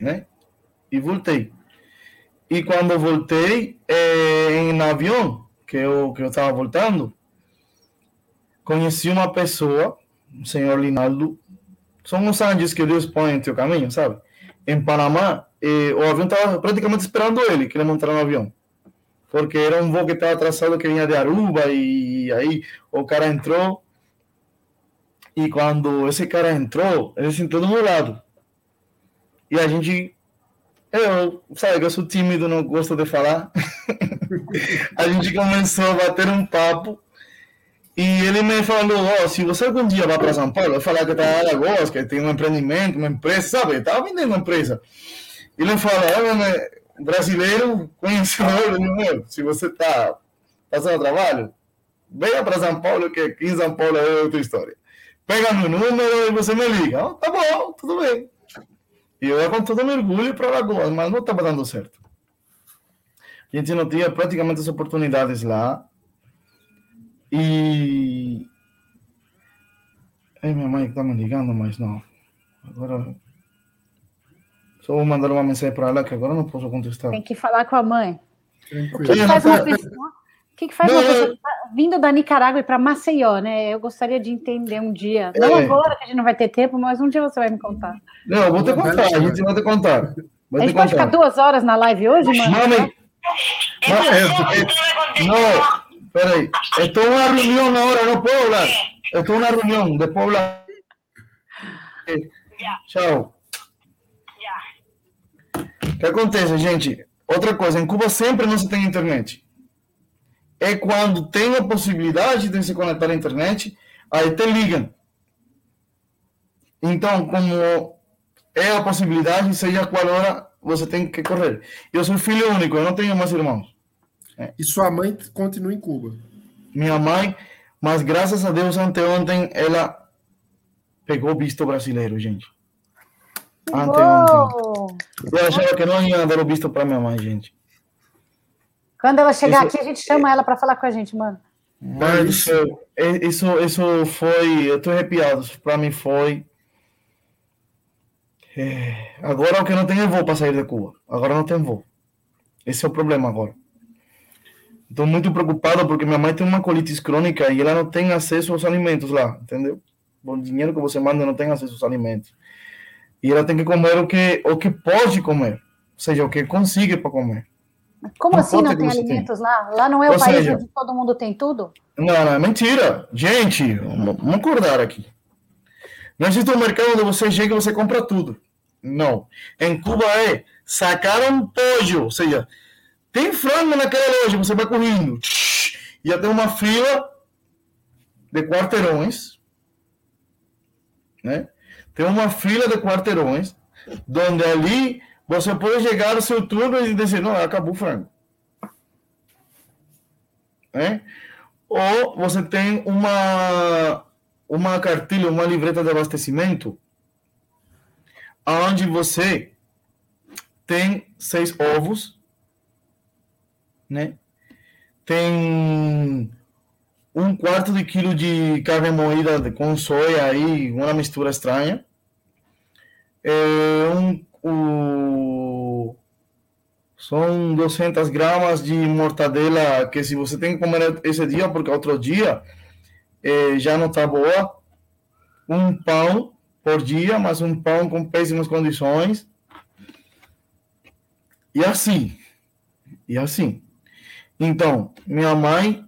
né? E voltei. E quando voltei é, em avião que eu que eu estava voltando, conheci uma pessoa, o senhor Linaldo, são uns anjos que Deus põe em teu caminho, sabe? Em Panamá, e o avião estava praticamente esperando ele, que ele montar no avião. Porque era um voo que estava atrasado, que vinha de Aruba, e aí o cara entrou. E quando esse cara entrou, ele sentou do meu lado. E a gente. Eu, sabe eu sou tímido, não gosto de falar. a gente começou a bater um papo e ele me falou, oh, se você algum dia vai para São Paulo, falar que está em Alagoas, que tem um empreendimento, uma empresa, sabe? Estava vendendo uma empresa. Ele fala, olha, brasileiro conhecedor, meu, se você está fazendo trabalho, venha para São Paulo, que aqui em São Paulo é outra história. Pega meu número e você me liga. Oh, tá bom, tudo bem. E eu ia com todo mergulho para Alagoas, mas não estava dando certo. A gente não tinha praticamente as oportunidades lá e. É minha mãe que tá me ligando, mas não. Agora. Só vou mandar uma mensagem para ela que agora não posso contestar. Tem que falar com a mãe. O que, que faz uma pessoa, o que, que faz não, uma pessoa vindo da Nicarágua para Maceió, né? Eu gostaria de entender um dia. Não é. agora, que a gente não vai ter tempo, mas um dia você vai me contar. Não, eu vou te contar, a gente vai te contar. Vai a gente pode contar. ficar duas horas na live hoje, mano? Mami, não, Peraí, estou en una reunión ahora, no puedo hablar. Estou en una reunión, después hablar. Tchau. O que acontece, gente? Outra coisa, em Cuba sempre não se tem internet. É quando tem a possibilidade de se conectar à internet, aí te ligam. Então, como é a possibilidade, seja qual hora você tem que correr. Eu sou filho único, eu não tenho mais irmãos. É. E sua mãe continua em Cuba? Minha mãe, mas graças a Deus, anteontem ela pegou visto brasileiro, gente. Anteontem. Eu achava que não ia dar o visto para minha mãe, gente. Quando ela chegar isso, aqui, a gente chama ela para falar com a gente, mano. Mas isso, isso, isso foi. Eu estou arrepiado. Para mim foi. É, agora o que não tem é voo para sair de Cuba. Agora não tem voo. Esse é o problema agora. Estou muito preocupado porque minha mãe tem uma colite crônica e ela não tem acesso aos alimentos lá, entendeu? O dinheiro que você manda não tem acesso aos alimentos. E ela tem que comer o que, o que pode comer, ou seja, o que consiga para comer. Como não assim não tem alimentos tem. lá? Lá não é o ou país seja, onde todo mundo tem tudo? Não, não, é mentira. Gente, vamos acordar aqui. Não existe um mercado onde você chega e você compra tudo. Não. Em Cuba é sacar um pollo, ou seja, tem frango naquela loja, você vai correndo. E até uma fila de quarteirões, né? Tem uma fila de quarteirões, onde ali você pode chegar ao seu turno e dizer, não, acabou o frango. Né? Ou você tem uma, uma cartilha, uma livreta de abastecimento, onde você tem seis ovos, né? Tem um quarto de quilo de carne moída com soja aí, uma mistura estranha. É um, o, são 200 gramas de mortadela que se você tem que comer esse dia, porque outro dia é, já não está boa. Um pão por dia, mas um pão com péssimas condições. E assim, e assim. Então, minha mãe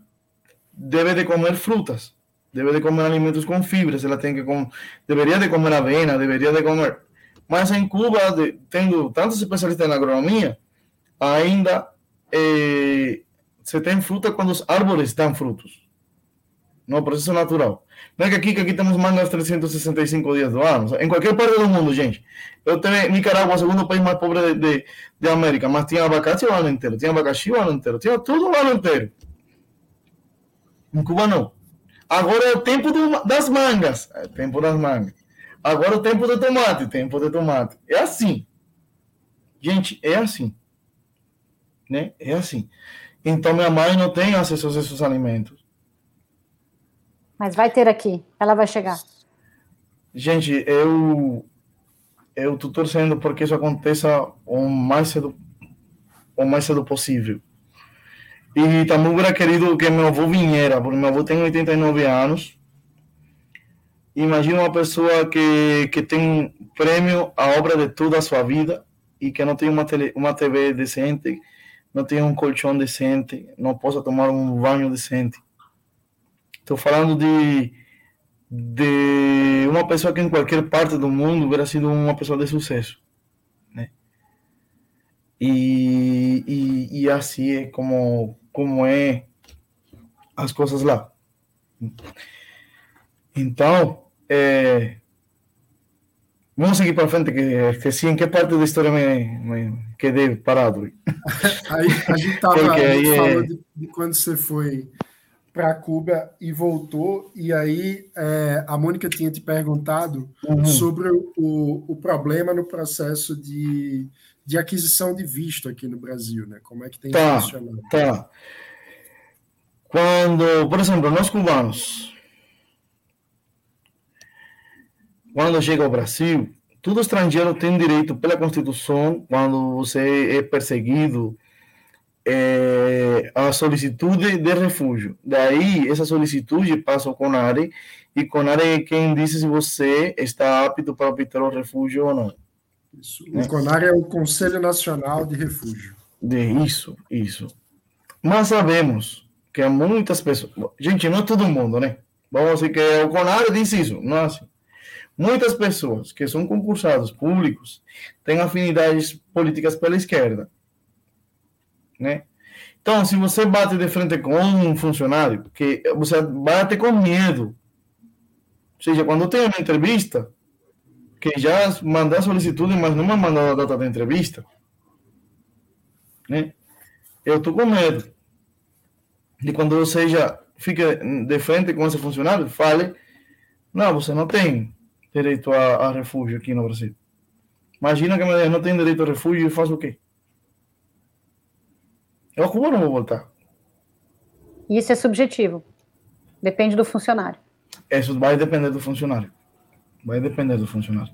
deve de comer frutas, deve de comer alimentos com fibras, ela tem que com, deveria de comer avena, deveria de comer. Mas em Cuba, de, tendo tantos especialistas na agronomia, ainda eh, se tem fruta quando os árvores dão frutos. No processo natural. Não é que aqui, que aqui temos mangas 365 dias do ano. Em qualquer parte do mundo, gente. Eu tenho Nicarágua, o segundo país mais pobre de, de, de América, mas tinha abacate o ano inteiro, tinha abacaxi o ano inteiro, tinha tudo o ano inteiro. Em Cuba não. Agora é o tempo do, das mangas. É o tempo das mangas. Agora é o tempo do tomate, tempo do tomate. É assim. Gente, é assim. Né? É assim. Então minha mãe não tem acesso a esses alimentos. Mas vai ter aqui. Ela vai chegar. Gente, eu eu estou torcendo porque isso aconteça o mais cedo o mais cedo possível. E também hubiera querido que meu avô viniera, porque meu avô tem 89 anos. Imagina uma pessoa que, que tem prêmio a obra de toda a sua vida e que não tem uma, tele, uma TV decente, não tem um colchão decente, não possa tomar um banho decente. Estou falando de, de uma pessoa que em qualquer parte do mundo hubiera sido uma pessoa de sucesso. Né? E, e, e assim é como como é as coisas lá. Então, é, vamos seguir para frente, que, que sim, em que parte da história me, me quedei parado? aí, a gente estava falando é... de, de, quando você foi para Cuba e voltou, e aí é, a Mônica tinha te perguntado uhum. sobre o, o problema no processo de de aquisição de visto aqui no Brasil, né? Como é que tem tá, funcionado? Tá. Quando, por exemplo, nós cubanos, quando chega ao Brasil, todo estrangeiro tem direito pela Constituição, quando você é perseguido, é, a solicitude de refúgio. Daí, essa solicitude passa ao CONARE, e CONARE é quem diz se você está apto para obter o refúgio ou não. Isso. O CONAR é o Conselho Nacional de Refúgio. De isso, isso. Mas sabemos que há muitas pessoas. Gente, não é todo mundo, né? Vamos dizer que o CONAR diz isso, não é assim. Muitas pessoas que são concursados públicos têm afinidades políticas pela esquerda, né? Então, se você bate de frente com um funcionário, que você bate com medo. Ou seja, quando tem uma entrevista, que já mandou a solicitude, mas não me mandou a data da entrevista, né? Eu estou com medo de quando você já fica de frente com esse funcionário, fale, não, você não tem direito a, a refúgio aqui no Brasil. Imagina que eu não tem direito a refúgio e faz o quê? Eu como não vou voltar. Isso é subjetivo. Depende do funcionário. Isso vai depender do funcionário. Vai depender do funcionário.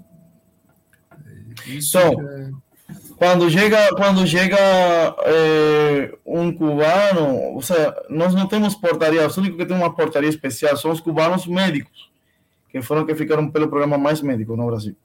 Isso então, é... quando chega, quando chega é, um cubano, ou seja, nós não temos portaria, o único que tem uma portaria especial são os cubanos médicos, que foram que ficaram pelo programa Mais Médico no Brasil.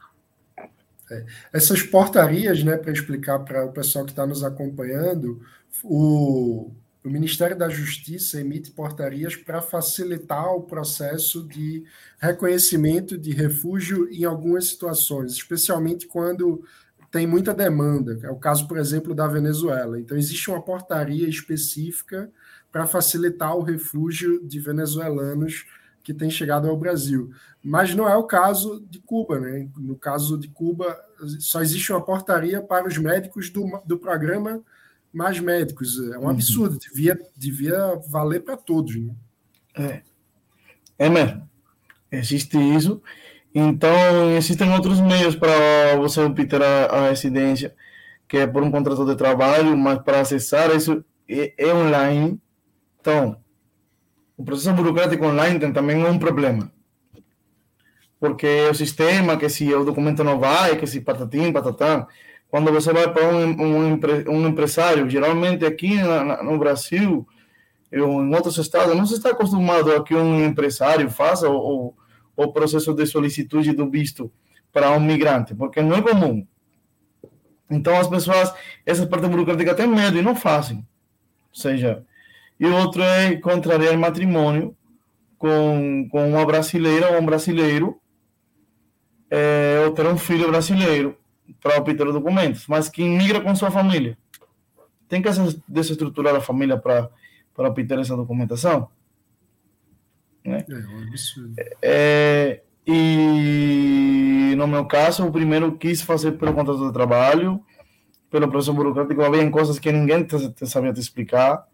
É. Essas portarias, né, para explicar para o pessoal que está nos acompanhando, o, o Ministério da Justiça emite portarias para facilitar o processo de reconhecimento de refúgio em algumas situações, especialmente quando tem muita demanda. É o caso, por exemplo, da Venezuela. Então, existe uma portaria específica para facilitar o refúgio de venezuelanos que têm chegado ao Brasil. Mas não é o caso de Cuba. Né? No caso de Cuba, só existe uma portaria para os médicos do, do programa mais médicos. É um uhum. absurdo, devia, devia valer para todos. Né? É. é mesmo. Existe isso. Então, existem outros meios para você obter a, a, residência, que é por um contrato de trabalho, mas para acessar isso é, é online. Então, o processo burocrático online tem também um problema. Porque o sistema, que se o documento não vai, que se patatim, patatá, quando você vai para um, um, um empresário, geralmente aqui na, no Brasil, ou em outros estados, não se está acostumado a que um empresário faça o, o processo de solicitude do visto para um migrante, porque não é comum. Então as pessoas, essa parte burocrática tem medo e não fazem. Ou seja, e outro é contrariar matrimônio com, com uma brasileira ou um brasileiro, é, ou ter um filho brasileiro para obter documentos, mas que migra com sua família. Tem que desestruturar a família para obter essa documentação. Né? É, um absurdo. É, e no meu caso, o primeiro quis fazer pelo contrato de trabalho, pelo processo burocrático, havia coisas que ninguém sabia te explicar.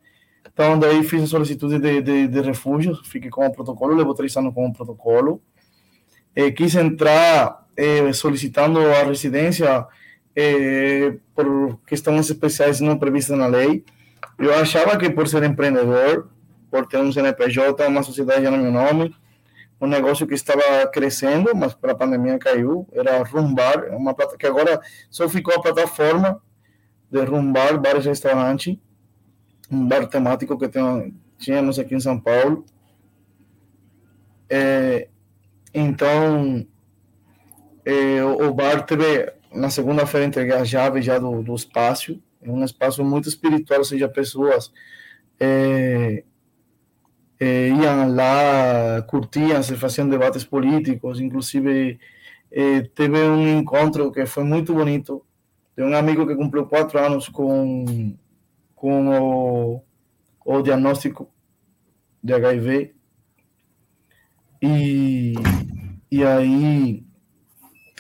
Então, daí fiz a solicitude de, de, de refúgio, fiquei com o protocolo, levou três anos com o protocolo. É, quis entrar é, solicitando a residência é, por questões especiais não previstas na lei. Eu achava que por ser empreendedor, por ter um CNPJ, uma sociedade já no meu nome, um negócio que estava crescendo, mas para a pandemia caiu, era Rumbar, uma plata que agora só ficou a plataforma de Rumbar, bares e restaurantes, um bar temático que tem, tínhamos aqui em São Paulo. É, então, é, o bar teve, na segunda-feira, entreguei a chave já do, do espaço, é um espaço muito espiritual, ou seja, pessoas é, é, iam lá, curtiam, se faziam debates políticos, inclusive é, teve um encontro que foi muito bonito, de um amigo que cumpriu quatro anos com, com o, o diagnóstico de HIV, e, e aí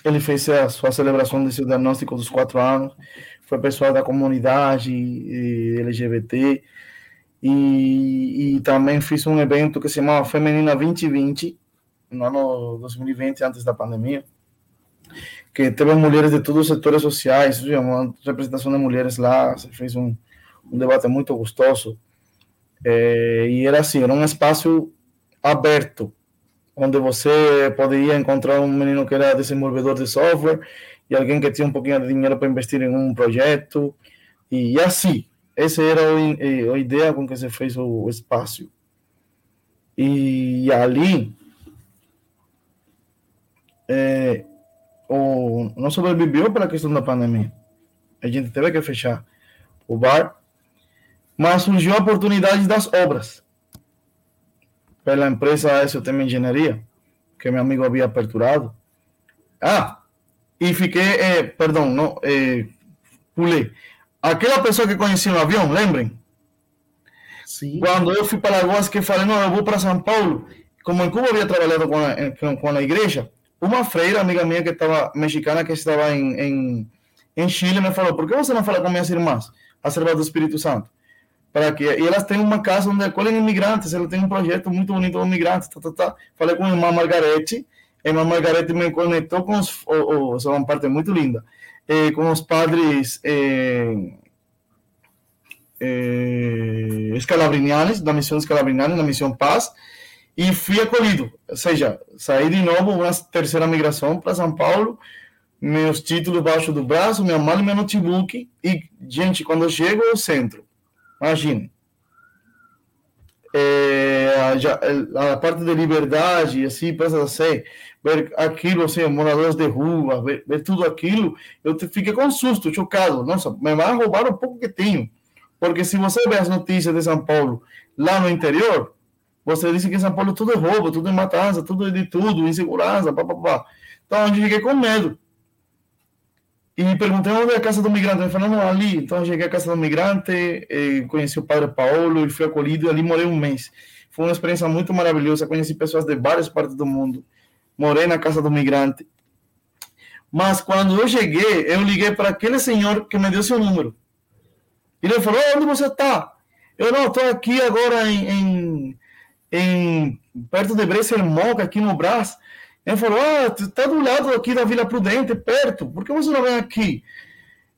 ele fez a sua celebração desse diagnóstico dos quatro anos, foi pessoal da comunidade LGBT e, e também fiz um evento que se chamava Feminina 2020 no ano 2020 antes da pandemia que teve mulheres de todos os setores sociais uma representação de mulheres lá se fez um, um debate muito gostoso. É, e era assim era um espaço aberto onde você poderia encontrar um menino que era desenvolvedor de software e alguém que tinha um pouquinho de dinheiro para investir em um projeto, e assim. Essa era a ideia com que se fez o espaço. E ali, é, o, não sobreviveu pela questão da pandemia. A gente teve que fechar o bar, mas surgiu a oportunidade das obras pela empresa SOTM Engenharia, que meu amigo havia aperturado. Ah, e fiquei, é, perdão, não, é, pulei. Aquela pessoa que conheci no avião, lembrem? Sim. Quando eu fui para Lagoas, que falei, não, eu vou para São Paulo. Como em Cuba havia trabalhado com a, com, com a igreja, uma freira, amiga minha que estava mexicana, que estava em, em, em Chile, me falou, por que você não fala com minhas irmãs, a serva do Espírito Santo? Para que e elas têm uma casa onde acolhem imigrantes, ela tem um projeto muito bonito com imigrantes, tá, tá, tá. Falei com a irmã Margarete, Emma Margarete me conectou com os, oh, oh, uma parte muito linda, eh, com os padres eh, eh, escalabrinianes, da missão escalabriniana, da missão Paz, e fui acolhido, ou seja, saí de novo, uma terceira migração para São Paulo, meus títulos baixo do braço, minha mala e meu notebook, e, gente, quando eu chego ao centro, imagine, é, a, a, parte de liberdade, assim, pensa assim, ver aquilo, assim, moradores de rua, ver, ver tudo aquilo, eu fiquei com susto, chocado. Nossa, me vai roubar o pouco que tenho. Porque se você vê as notícias de São Paulo lá no interior, você diz que São Paulo tudo é roubo, tudo é matança, tudo é de tudo, insegurança, papapá. Então, eu fiquei com medo. E perguntei onde é a casa do migrante. Ele falou, não, ali. Então, cheguei à casa do migrante, conheci o padre Paulo e fui acolhido. E ali morei um mês. Foi uma experiência muito maravilhosa. Conheci pessoas de várias partes do mundo morei na casa do migrante. Mas quando eu cheguei, eu liguei para aquele senhor que me deu seu número. Ele falou: Onde você está? Eu não estou aqui agora em, em, em perto de Bresser Moca, aqui no Brás. Ele falou, ah, tá do lado aqui da Vila Prudente, perto, por que você não vem aqui?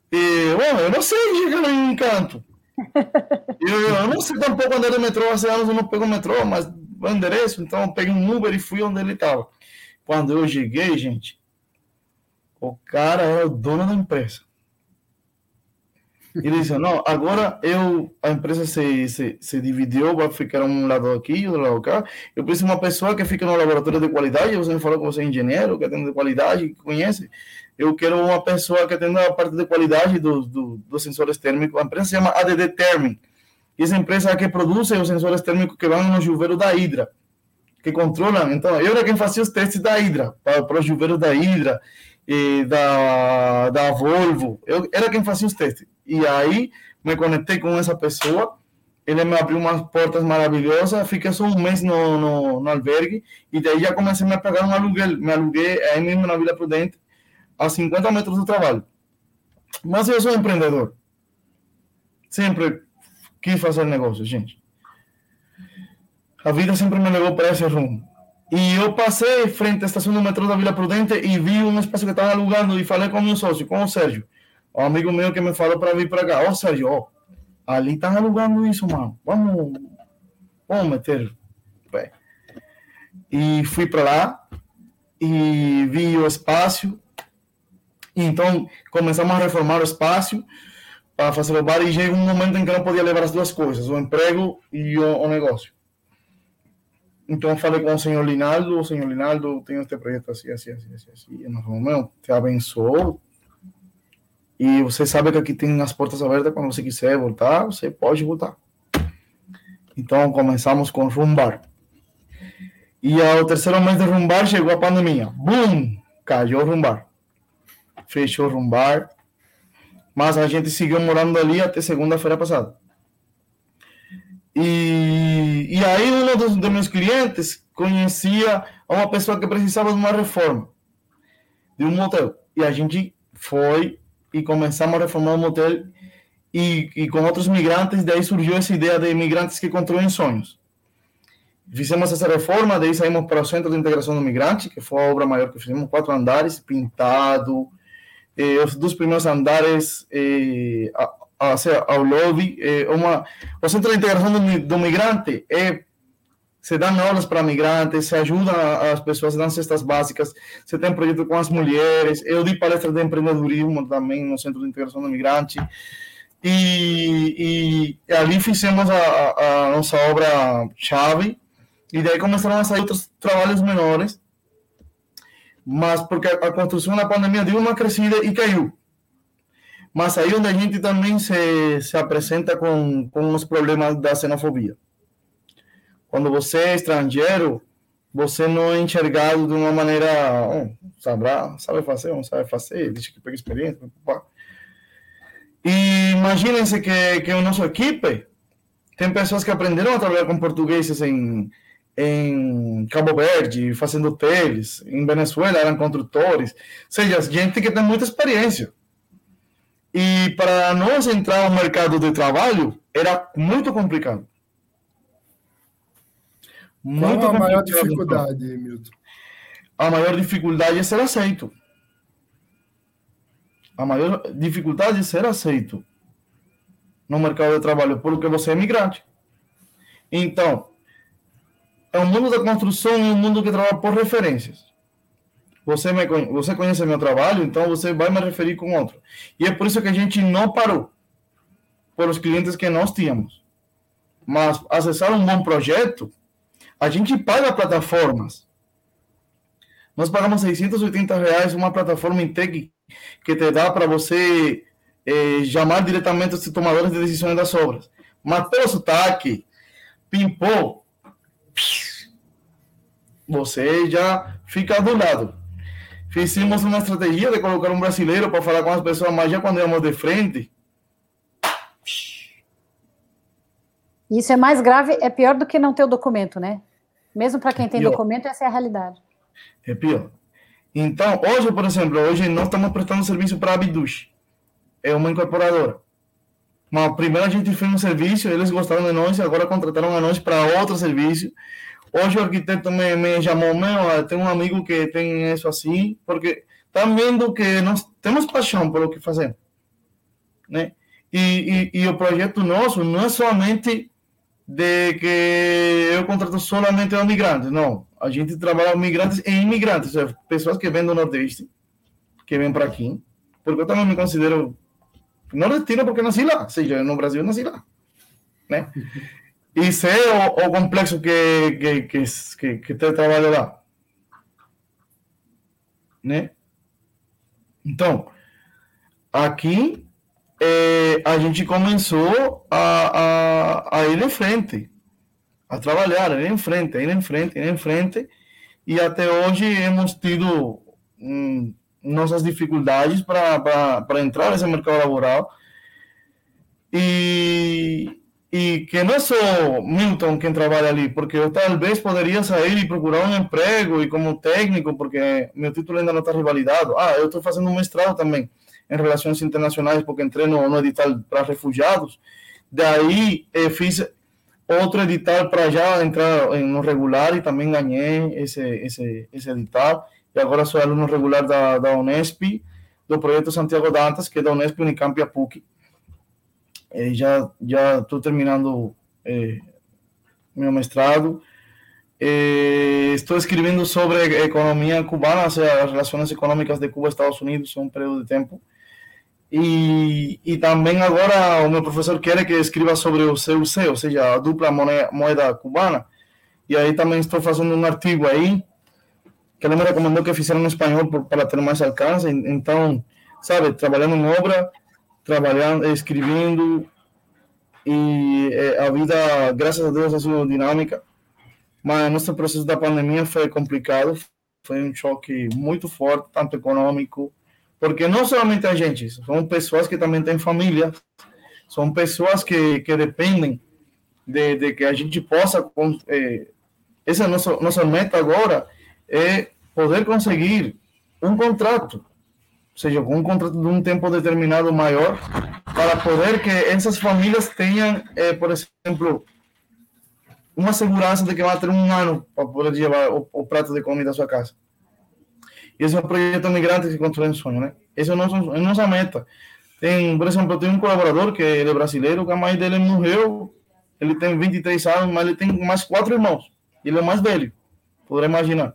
E, eu não sei chegar em Encanto. eu, eu, não sei tampouco andar de metrô, há anos eu não pego metrô, mas o endereço, então eu peguei um Uber e fui onde ele estava. Quando eu cheguei, gente, o cara era o dono da empresa. Ele disse, não, agora eu, a empresa se, se, se dividiu, vai ficar um lado aqui e outro lado cá. Eu preciso uma pessoa que fique no laboratório de qualidade. Você me falou que você é engenheiro, que atende de qualidade, que conhece. Eu quero uma pessoa que atenda a parte de qualidade dos do, sensores térmicos. A empresa se chama ADD Therming. E essa empresa que produz os sensores térmicos que vão no chuveiro da Hidra, que controlam. Então, eu era quem fazia os testes da Hidra, para, para os chuveiros da Hidra da, da Volvo. Eu era quem fazia os testes. E aí me conectei com essa pessoa, ele me abriu umas portas maravilhosas, fiquei só um mês no, no, no albergue, e daí já comecei a pagar um aluguel. Me aluguei aí mesmo na Vila Prudente, a 50 metros do trabalho. Mas eu sou empreendedor. Sempre quis fazer negócio, gente. A vida sempre me levou para esse rumo. E eu passei frente à estação do metrô da Vila Prudente e vi um espaço que estava alugando e falei com o meu sócio, com o Sérgio. Um amigo meu que me falou para vir para cá. Ó, oh, Sérgio, ó, ali tá alugando isso, mano. Vamos, vamos meter. Bem. E fui para lá e vi o espaço. Então, começamos a reformar o espaço para fazer o bar e chegou um momento em que não podia levar as duas coisas, o emprego e o, o negócio. Então, falei com o senhor Linaldo, o senhor Linaldo tem este projeto assim, assim, assim, assim, assim. E nós falamos, meu, te abençoou, e você sabe que aqui tem as portas abertas quando você quiser voltar, você pode voltar. Então começamos com rumbar. E ao terceiro mês de rumbar chegou a pandemia. Bum! Caiu rumbar. Fechou rumbar. Mas a gente seguiu morando ali até segunda-feira passada. E, e aí um dos, dos meus clientes conhecia uma pessoa que precisava de uma reforma de um motel. E a gente foi e começamos a reformar o motel e, e com outros migrantes, daí surgiu essa ideia de imigrantes que construem sonhos. Fizemos essa reforma, daí saímos para o Centro de Integração do Migrante, que foi a obra maior que fizemos, quatro andares, pintado, eh, os dos primeiros andares eh, a, ao lobby, eh, uma, o Centro de Integração do, do Migrante é se dão aulas para migrantes, se ajuda as pessoas, se dão cestas básicas, você tem projeto com as mulheres, eu dei palestra de empreendedorismo também no Centro de Integração do Migrante, e, e ali fizemos a, a nossa obra-chave, e daí começaram a sair outros trabalhos menores, mas porque a construção na pandemia deu uma crescida e caiu. Mas aí onde a gente também se, se apresenta com, com os problemas da xenofobia. Quando você é estrangeiro, você não é enxergado de uma maneira, oh, sabrá, sabe fazer, não sabe fazer, deixa que pegue experiência. E imaginem-se que, que o nosso equipe tem pessoas que aprenderam a trabalhar com portugueses em, em Cabo Verde, fazendo hotéis, em Venezuela eram construtores, ou seja, gente que tem muita experiência. E para nós entrar no mercado de trabalho era muito complicado. Muito Qual a maior dificuldade, Milton? A maior dificuldade é ser aceito. A maior dificuldade é ser aceito no mercado de trabalho, porque você é migrante. Então, é um mundo da construção e um mundo que trabalha por referências. Você, me, você conhece meu trabalho, então você vai me referir com outro. E é por isso que a gente não parou por os clientes que nós tínhamos. Mas acessar um bom projeto a gente paga plataformas. Nós pagamos 680 reais uma plataforma Integ que te dá para você eh, chamar diretamente os tomadores de decisões das obras. Mas pelo sotaque, pimpou, você já fica do lado. Fizemos uma estratégia de colocar um brasileiro para falar com as pessoas, mas já quando íamos de frente. Isso é mais grave, é pior do que não ter o documento, né? Mesmo para quem tem documento, essa é a realidade. É pior. Então, hoje, por exemplo, hoje nós estamos prestando serviço para a Abidush. É uma incorporadora. Mas primeiro a gente fez um serviço, eles gostaram de nós agora contrataram a nós para outro serviço. Hoje o arquiteto me, me chamou, meu, tem um amigo que tem isso assim, porque estão vendo que nós temos paixão pelo que fazemos, né? E, e, e, o projeto nosso não é somente de que eu contrato somente a migrantes, não. A gente trabalha migrantes e imigrantes, seja, pessoas que vêm do Nordeste, que vêm para aqui, porque eu também me considero nordestino porque nasci lá, ou seja, no Brasil nasci lá, né? E sei o, o complexo que, que, que, que, que tem lá, né? Então, aqui a gente começou a, a, a, ir em frente, a trabalhar, ir em frente, ir em frente, ir em frente, e até hoje hemos tido hum, nossas dificuldades para entrar nesse mercado laboral. E, e que não é só Milton quem trabalha ali, porque eu talvez poderia sair e procurar um emprego e como técnico, porque meu título ainda não está revalidado. Ah, eu estou fazendo um mestrado também em relações internacionais, porque entrei no, no edital para refugiados. Daí eh, fiz outro edital para já entrar no regular e também ganhei esse, esse, esse edital. E agora sou aluno regular da, da Unesp, do projeto Santiago Dantas, que é da Unesp, Unicamp e a PUC. E já já terminando eh, meu mestrado. Eh, estou sobre economia cubana, ou seja, as relações econômicas de Cuba Estados Unidos, um período de tempo. E, e também agora o meu professor quer que escreva sobre o CUC, ou seja, a dupla moeda, cubana. E aí também estou fazendo um artigo aí, que ele me recomendou que fizeram em espanhol para ter mais alcance. Então, sabe, trabalhando em obra, trabalhando, escrevendo, e é, a vida, graças a Deus, ha sido dinâmica. Mas nosso processo da pandemia foi complicado, foi um choque muito forte, tanto econômico, porque não somente a gente, são pessoas que também têm família, são pessoas que, que dependem de, de que a gente possa. É, essa é nossa, nossa meta agora é poder conseguir um contrato, seja, um contrato de um tempo determinado maior, para poder que essas famílias tenham, é, por exemplo, uma segurança de que vai ter um ano para poder levar o, o prato de comida à sua casa. Esse é um projeto migrante que constrói um sonho, né? Essa é a nossa, é a nossa meta. Tem, por exemplo, tem um colaborador que ele é brasileiro, que a mãe dele morreu, ele tem 23 anos, mas ele tem mais quatro irmãos. Ele é mais velho, poderá imaginar.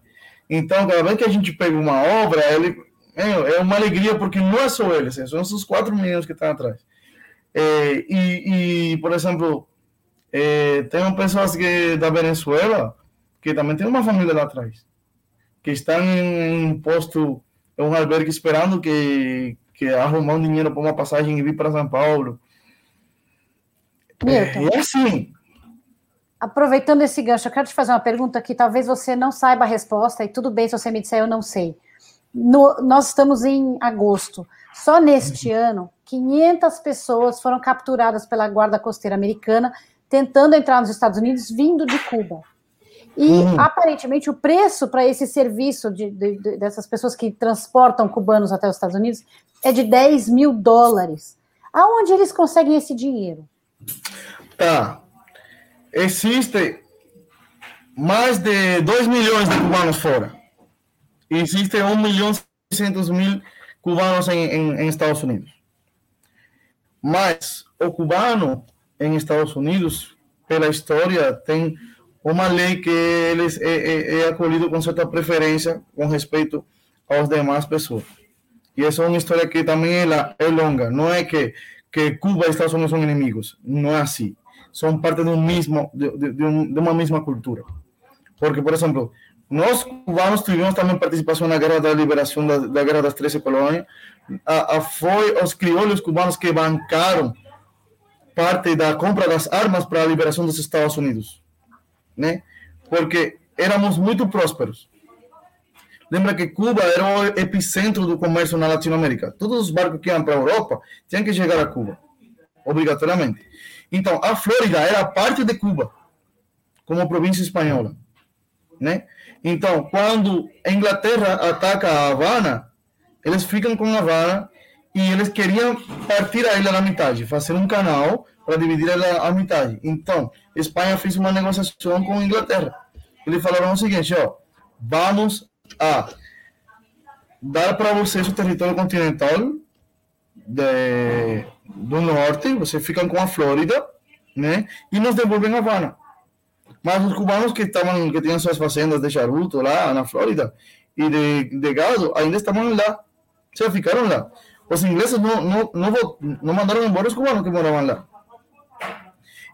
Então, cada vez que a gente pega uma obra, ele é, é uma alegria, porque não é só ele, assim, são esses quatro meninos que estão atrás. É, e, e, por exemplo, é, tem pessoas que da Venezuela que também tem uma família lá atrás que estão em um posto, em um albergue esperando que, que arrumar um dinheiro para uma passagem e vir para São Paulo. Milton, é, é assim. Aproveitando esse gancho, eu quero te fazer uma pergunta que talvez você não saiba a resposta, e tudo bem se você me disser eu não sei. No, nós estamos em agosto. Só neste uhum. ano, 500 pessoas foram capturadas pela Guarda Costeira Americana tentando entrar nos Estados Unidos vindo de Cuba. E uhum. aparentemente o preço para esse serviço de, de, de, dessas pessoas que transportam cubanos até os Estados Unidos é de 10 mil dólares. Aonde eles conseguem esse dinheiro? Tá. Existe mais de 2 milhões de cubanos fora. Existe 1 milhão e 600 mil cubanos em, em, em Estados Unidos. Mas o cubano em Estados Unidos, pela história, tem uma lei que eles é, é, é acolhido com certa preferência com respeito às demais pessoas. E essa é uma história que também é, é longa. Não é que, que Cuba e Estados Unidos são inimigos. Não é assim. São parte de, um mesmo, de, de, de, de uma mesma cultura. Porque, por exemplo, nós cubanos tivemos também participação na guerra da liberação da, da guerra das 13 colônias. A, a, foi os crioulos cubanos que bancaram parte da compra das armas para a liberação dos Estados Unidos né? Porque éramos muito prósperos. Lembra que Cuba era o epicentro do comércio na Latinoamérica. Todos os barcos que iam para a Europa tinham que chegar a Cuba, obrigatoriamente. Então, a Flórida era parte de Cuba, como província espanhola, né? Então, quando a Inglaterra ataca a Havana, eles ficam com a Havana e eles queriam partir a ilha na metade, fazer um canal para dividir ela a metade. Então, Espanha fez uma negociação com a Inglaterra eles falaram o seguinte, ó, vamos a dar para vocês o território continental de, do norte, vocês ficam com a Flórida, né? E nos devolvem a Havana. Mas os cubanos que estavam, que tinham suas fazendas de charuto lá na Flórida e de, de gado, ainda estavam lá, se ficaram lá. Os ingleses não, não, não, mandaram embora os cubanos que moravam lá.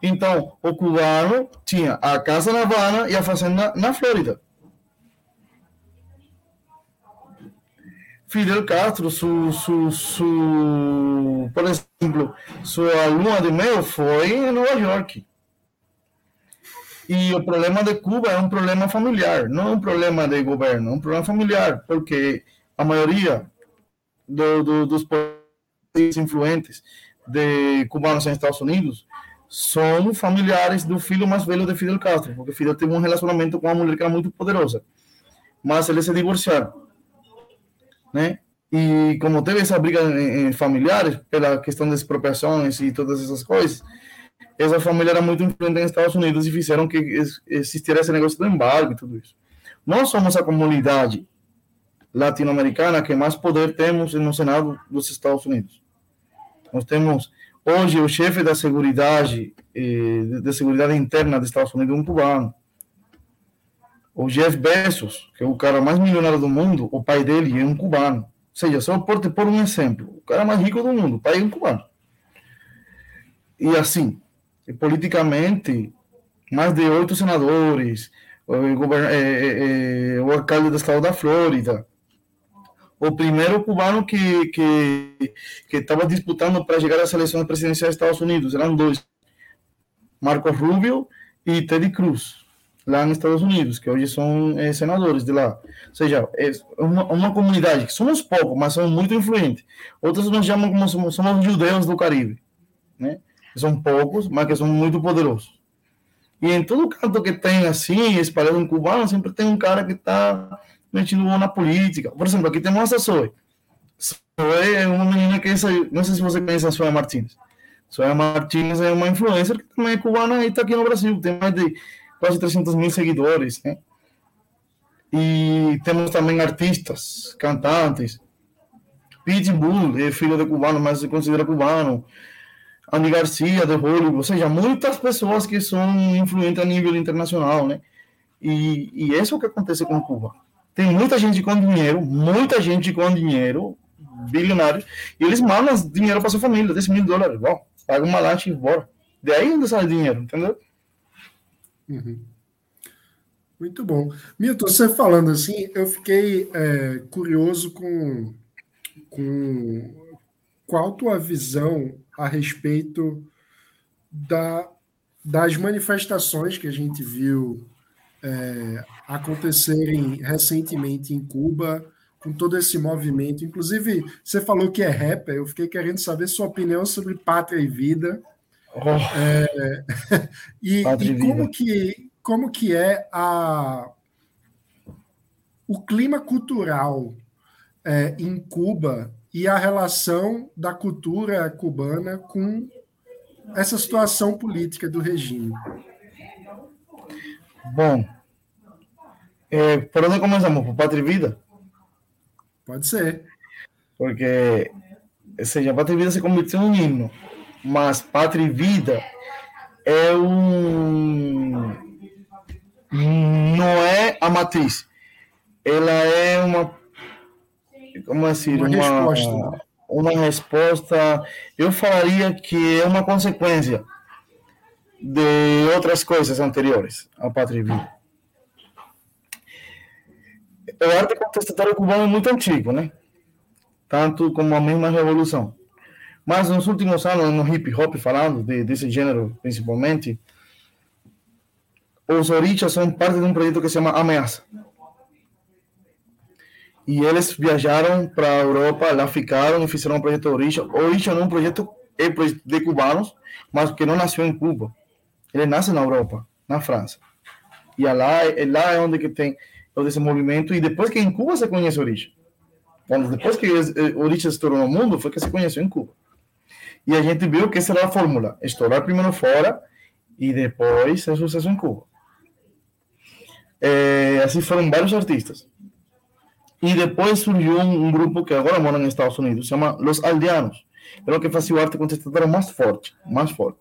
Então, o cubano tinha a casa na Havana e a fazenda na Flórida. Fidel Castro, su, su, su, por exemplo, sua lua de mel foi em Nova York. E o problema de Cuba é um problema familiar, não é um problema de governo, é um problema familiar, porque a maioria do, do, dos países influentes de cubanos nos Estados Unidos são familiares do filho mais velho de Fidel Castro, porque Fidel teve um relacionamento com uma mulher que era muito poderosa, mas eles se divorciaram né? E como teve essa briga em, em familiares, pela questão das expropriações e todas essas coisas, essa família era muito influente nos Estados Unidos e fizeram que existisse esse negócio do embargo e tudo isso. Nós somos a comunidade latino-americana que mais poder temos no Senado dos Estados Unidos. Nós temos hoje o chefe da seguridade, eh, de seguridade interna dos Estados Unidos, um cubano. O Jeff Bezos, que é o cara mais milionário do mundo, o pai dele é um cubano. Ou seja, só por pôr um exemplo, o cara mais rico do mundo, o pai é um cubano. E assim, politicamente, mais de oito senadores, o, é, é, o alcalde do estado da Flórida, o primeiro cubano que que estava disputando para chegar às eleições presidenciais dos Estados Unidos eram dois, Marcos Rubio e Ted Cruz lá nos Estados Unidos, que hoje são é, senadores de lá. Ou seja, é uma, uma comunidade que somos poucos, mas somos muito influentes. Outros nos chamam como somos, somos judeus do Caribe, né? São poucos, mas que são muito poderosos. E em todo canto que tem assim, espalhado um cubano, sempre tem um cara que está metido na política. Por exemplo, aqui temos a Zoe. Zoe é uma menina que não sei se você conhece a Zoe Martins. Zoe Martins é uma influencer que também é cubana e está aqui no Brasil. Tem mais de quase 300 mil seguidores, né? E temos também artistas, cantantes. Pitbull é filho de cubano, mas se considera cubano. Andy Garcia, de Hollywood, ou seja, muitas pessoas que são influentes a nível internacional, né? E, e isso é o que acontece com Cuba. Tem muita gente com dinheiro, muita gente com dinheiro, bilionários, e eles mandam dinheiro para sua família, 10 mil dólares, bom, paga uma lanche e bora. De aí onde sai dinheiro, entendeu? Uhum. Muito bom. Milton, você falando assim, eu fiquei é, curioso com, com qual tua visão a respeito da, das manifestações que a gente viu é, acontecerem recentemente em Cuba, com todo esse movimento. Inclusive, você falou que é rapper, eu fiquei querendo saber sua opinião sobre Pátria e Vida. Oh. É, e, e como, que, como que é a, o clima cultural é, em Cuba e a relação da cultura cubana com essa situação política do regime? Bom, é, por onde começamos? Por Pátria e Vida? Pode ser. Porque, ou seja, Pátria e Vida se convirtiu em um hino mas Pátria e Vida é um. Não é a matriz. Ela é uma. Como assim? Uma, uma resposta. Uma resposta. Eu falaria que é uma consequência de outras coisas anteriores à Pátria. O arte contestatário cubano é muito antigo, né? Tanto como a mesma revolução. Mas nos últimos anos, no hip hop, falando de, desse gênero principalmente, os orichas são parte de um projeto que se chama Ameaça. E eles viajaram para a Europa, lá ficaram e fizeram um projeto. Orisha não é um projeto é de cubanos, mas que não nasceu em Cuba. Ele nasce na Europa, na França. E lá, lá é onde que tem todo esse movimento. E depois que em Cuba se conhece Orisha. Quando depois que Orisha se tornou no mundo, foi que se conheceu em Cuba. E a gente viu que essa era a fórmula: estourar primeiro fora e depois ser sucesso em Cuba. É, assim foram vários artistas. E depois surgiu um, um, grupo que agora mora nos Estados Unidos, se chama Los Aldeanos. Era o que fazia o arte contestatario mais forte, mais forte.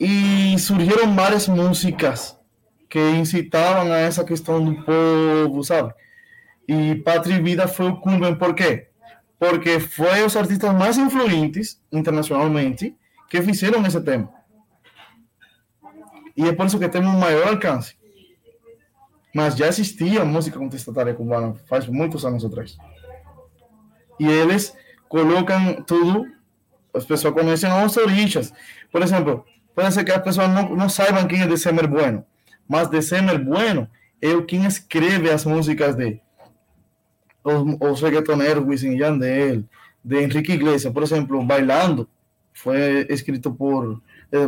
E surgiram várias músicas que incitavam a essa questão do povo, sabe? E Pátria Vida foi o culmen, por quê? Porque foi os artistas mais influentes internacionalmente que fizeram esse tema. E é por isso que temos um maior alcance. Mas já existia música contestatária cubana faz muitos anos atrás. E eles colocam tudo, as pessoas conhecem as origens. Por exemplo, pode ser que as pessoas não, não saibam quem é December Bueno, mas December Bueno é o quem escreve as músicas de os, os reggaetoneros Wisin Yandel, de Enrique Iglesias, por exemplo, Bailando, foi escrito por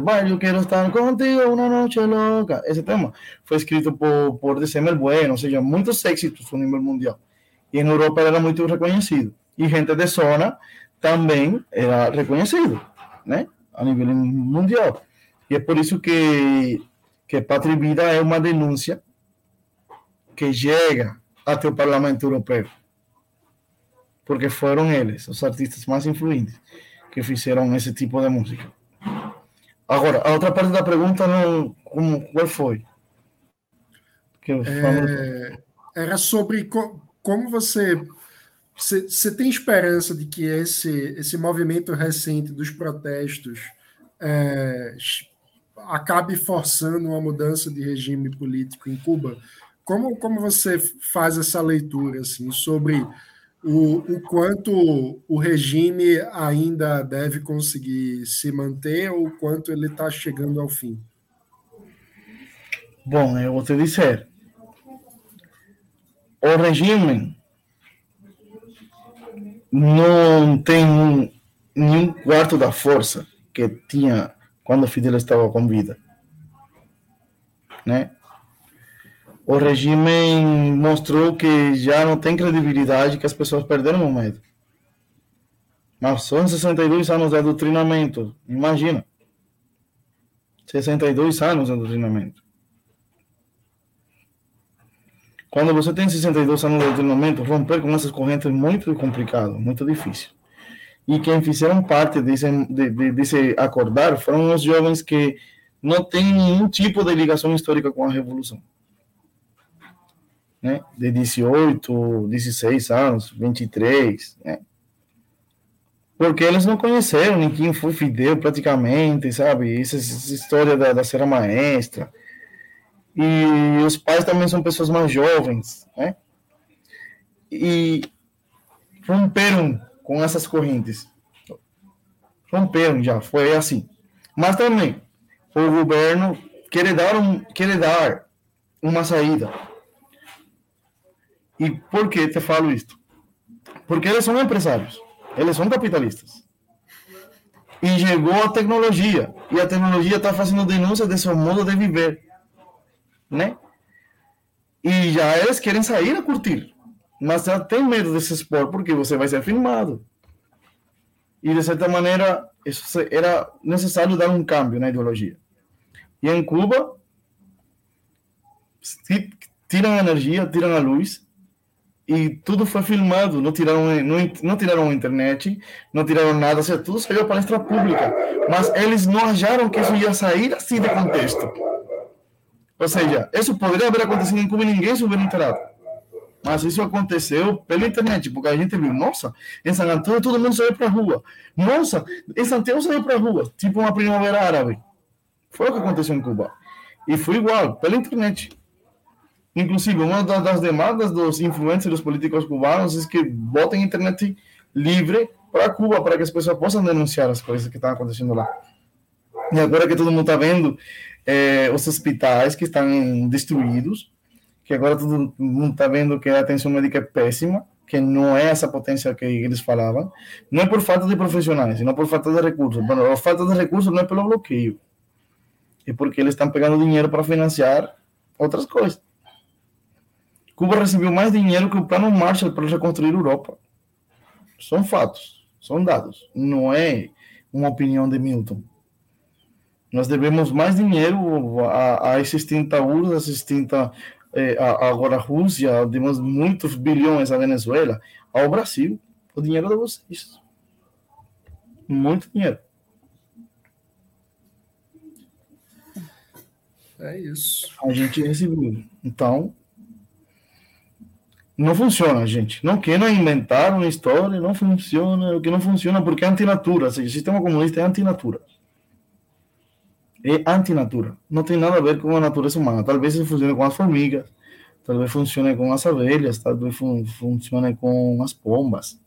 Vai, eu quero estar contigo uma noite louca. Esse tema foi escrito por, por December Bueno, ou seja, muitos êxitos no nível mundial. E na Europa era muito reconhecido. E gente de zona também era reconhecido, né? A nível mundial. E é por isso que, que Vida é uma denúncia que chega até o Parlamento Europeu. Porque foram eles, os artistas mais influentes, que fizeram esse tipo de música. Agora, a outra parte da pergunta, não, como, qual foi? É, era sobre co, como você, você, tem esperança de que esse, esse movimento recente dos protestos é, acabe forçando uma mudança de regime político em Cuba? Como, como você faz essa leitura assim, sobre o, o quanto o regime ainda deve conseguir se manter ou o quanto ele está chegando ao fim? Bom, eu vou te dizer. O regime não tem nenhum quarto da força que tinha quando Fidel estava com vida. Né? O regime mostrou que já não tem credibilidade, que as pessoas perderam o medo. Mas são 62 anos de adoctrinamento, imagina. 62 anos de adoctrinamento. Quando você tem 62 anos de adoctrinamento, romper com essas correntes é muito complicado, muito difícil. E quem fizeram parte desse, de, de, desse acordar foram os jovens que não têm nenhum tipo de ligação histórica com a Revolução né, de 18, 16 anos, 23, né? Porque eles não conheceram nem quem foi Fidel praticamente, sabe? Essa, essa história da, da Maestra. E os pais também são pessoas mais jovens, né? E romperam com essas correntes. Romperam já, foi assim. Mas também, o governo quer dar, um, quer dar uma saída e por que te falo isto? Porque eles são empresários, eles são capitalistas. E chegou a tecnologia, e a tecnologia está fazendo denúncia de seu modo de viver, né? E já eles querem sair a curtir, mas já tem medo de se expor porque você vai ser filmado. E de certa maneira, isso era necessário dar um câmbio na ideologia. E em Cuba, tiram a energia, tiram a luz, e tudo foi filmado, não tiraram, não, não tiraram a internet, não tiraram nada, ou seja, tudo saiu para palestra pública. Mas eles não acharam que isso ia sair assim de contexto. Ou seja, isso poderia haver acontecido em Cuba e ninguém se enterado. Mas isso aconteceu pela internet, porque a gente viu, nossa, em San Antônio todo mundo saiu para a rua. Nossa, em Santiago saiu para a rua, tipo uma primavera árabe. Foi o que aconteceu em Cuba. E foi igual, pela internet. Inclusive, uma das demandas dos influencers dos políticos cubanos é que botem internet livre para Cuba, para que as pessoas possam denunciar as coisas que estão acontecendo lá. E agora que todo mundo está vendo é, os hospitais que estão destruídos, que agora todo mundo está vendo que a atenção médica é péssima, que não é essa potência que eles falavam, não é por falta de profissionais, não por falta de recursos. Bueno, a falta de recursos não é pelo bloqueio, é porque eles estão pegando dinheiro para financiar outras coisas. Cuba recebeu mais dinheiro que o Plano Marshall para reconstruir a Europa. São fatos, são dados. Não é uma opinião de Milton. Nós devemos mais dinheiro a, a esses tintauros, a esses tinta, eh, a, agora a Rússia, devemos muitos bilhões à Venezuela, ao Brasil. O dinheiro de vocês. Muito dinheiro. É isso. A gente recebeu. Então, não funciona, gente. Não queiram inventar uma história, não funciona. O que não funciona porque é antinatura. Ou seja, o sistema comunista é antinatura. É antinatura. Não tem nada a ver com a natureza humana. Talvez isso funcione com as formigas, talvez funcione com as abelhas, talvez fun funcione com as pombas.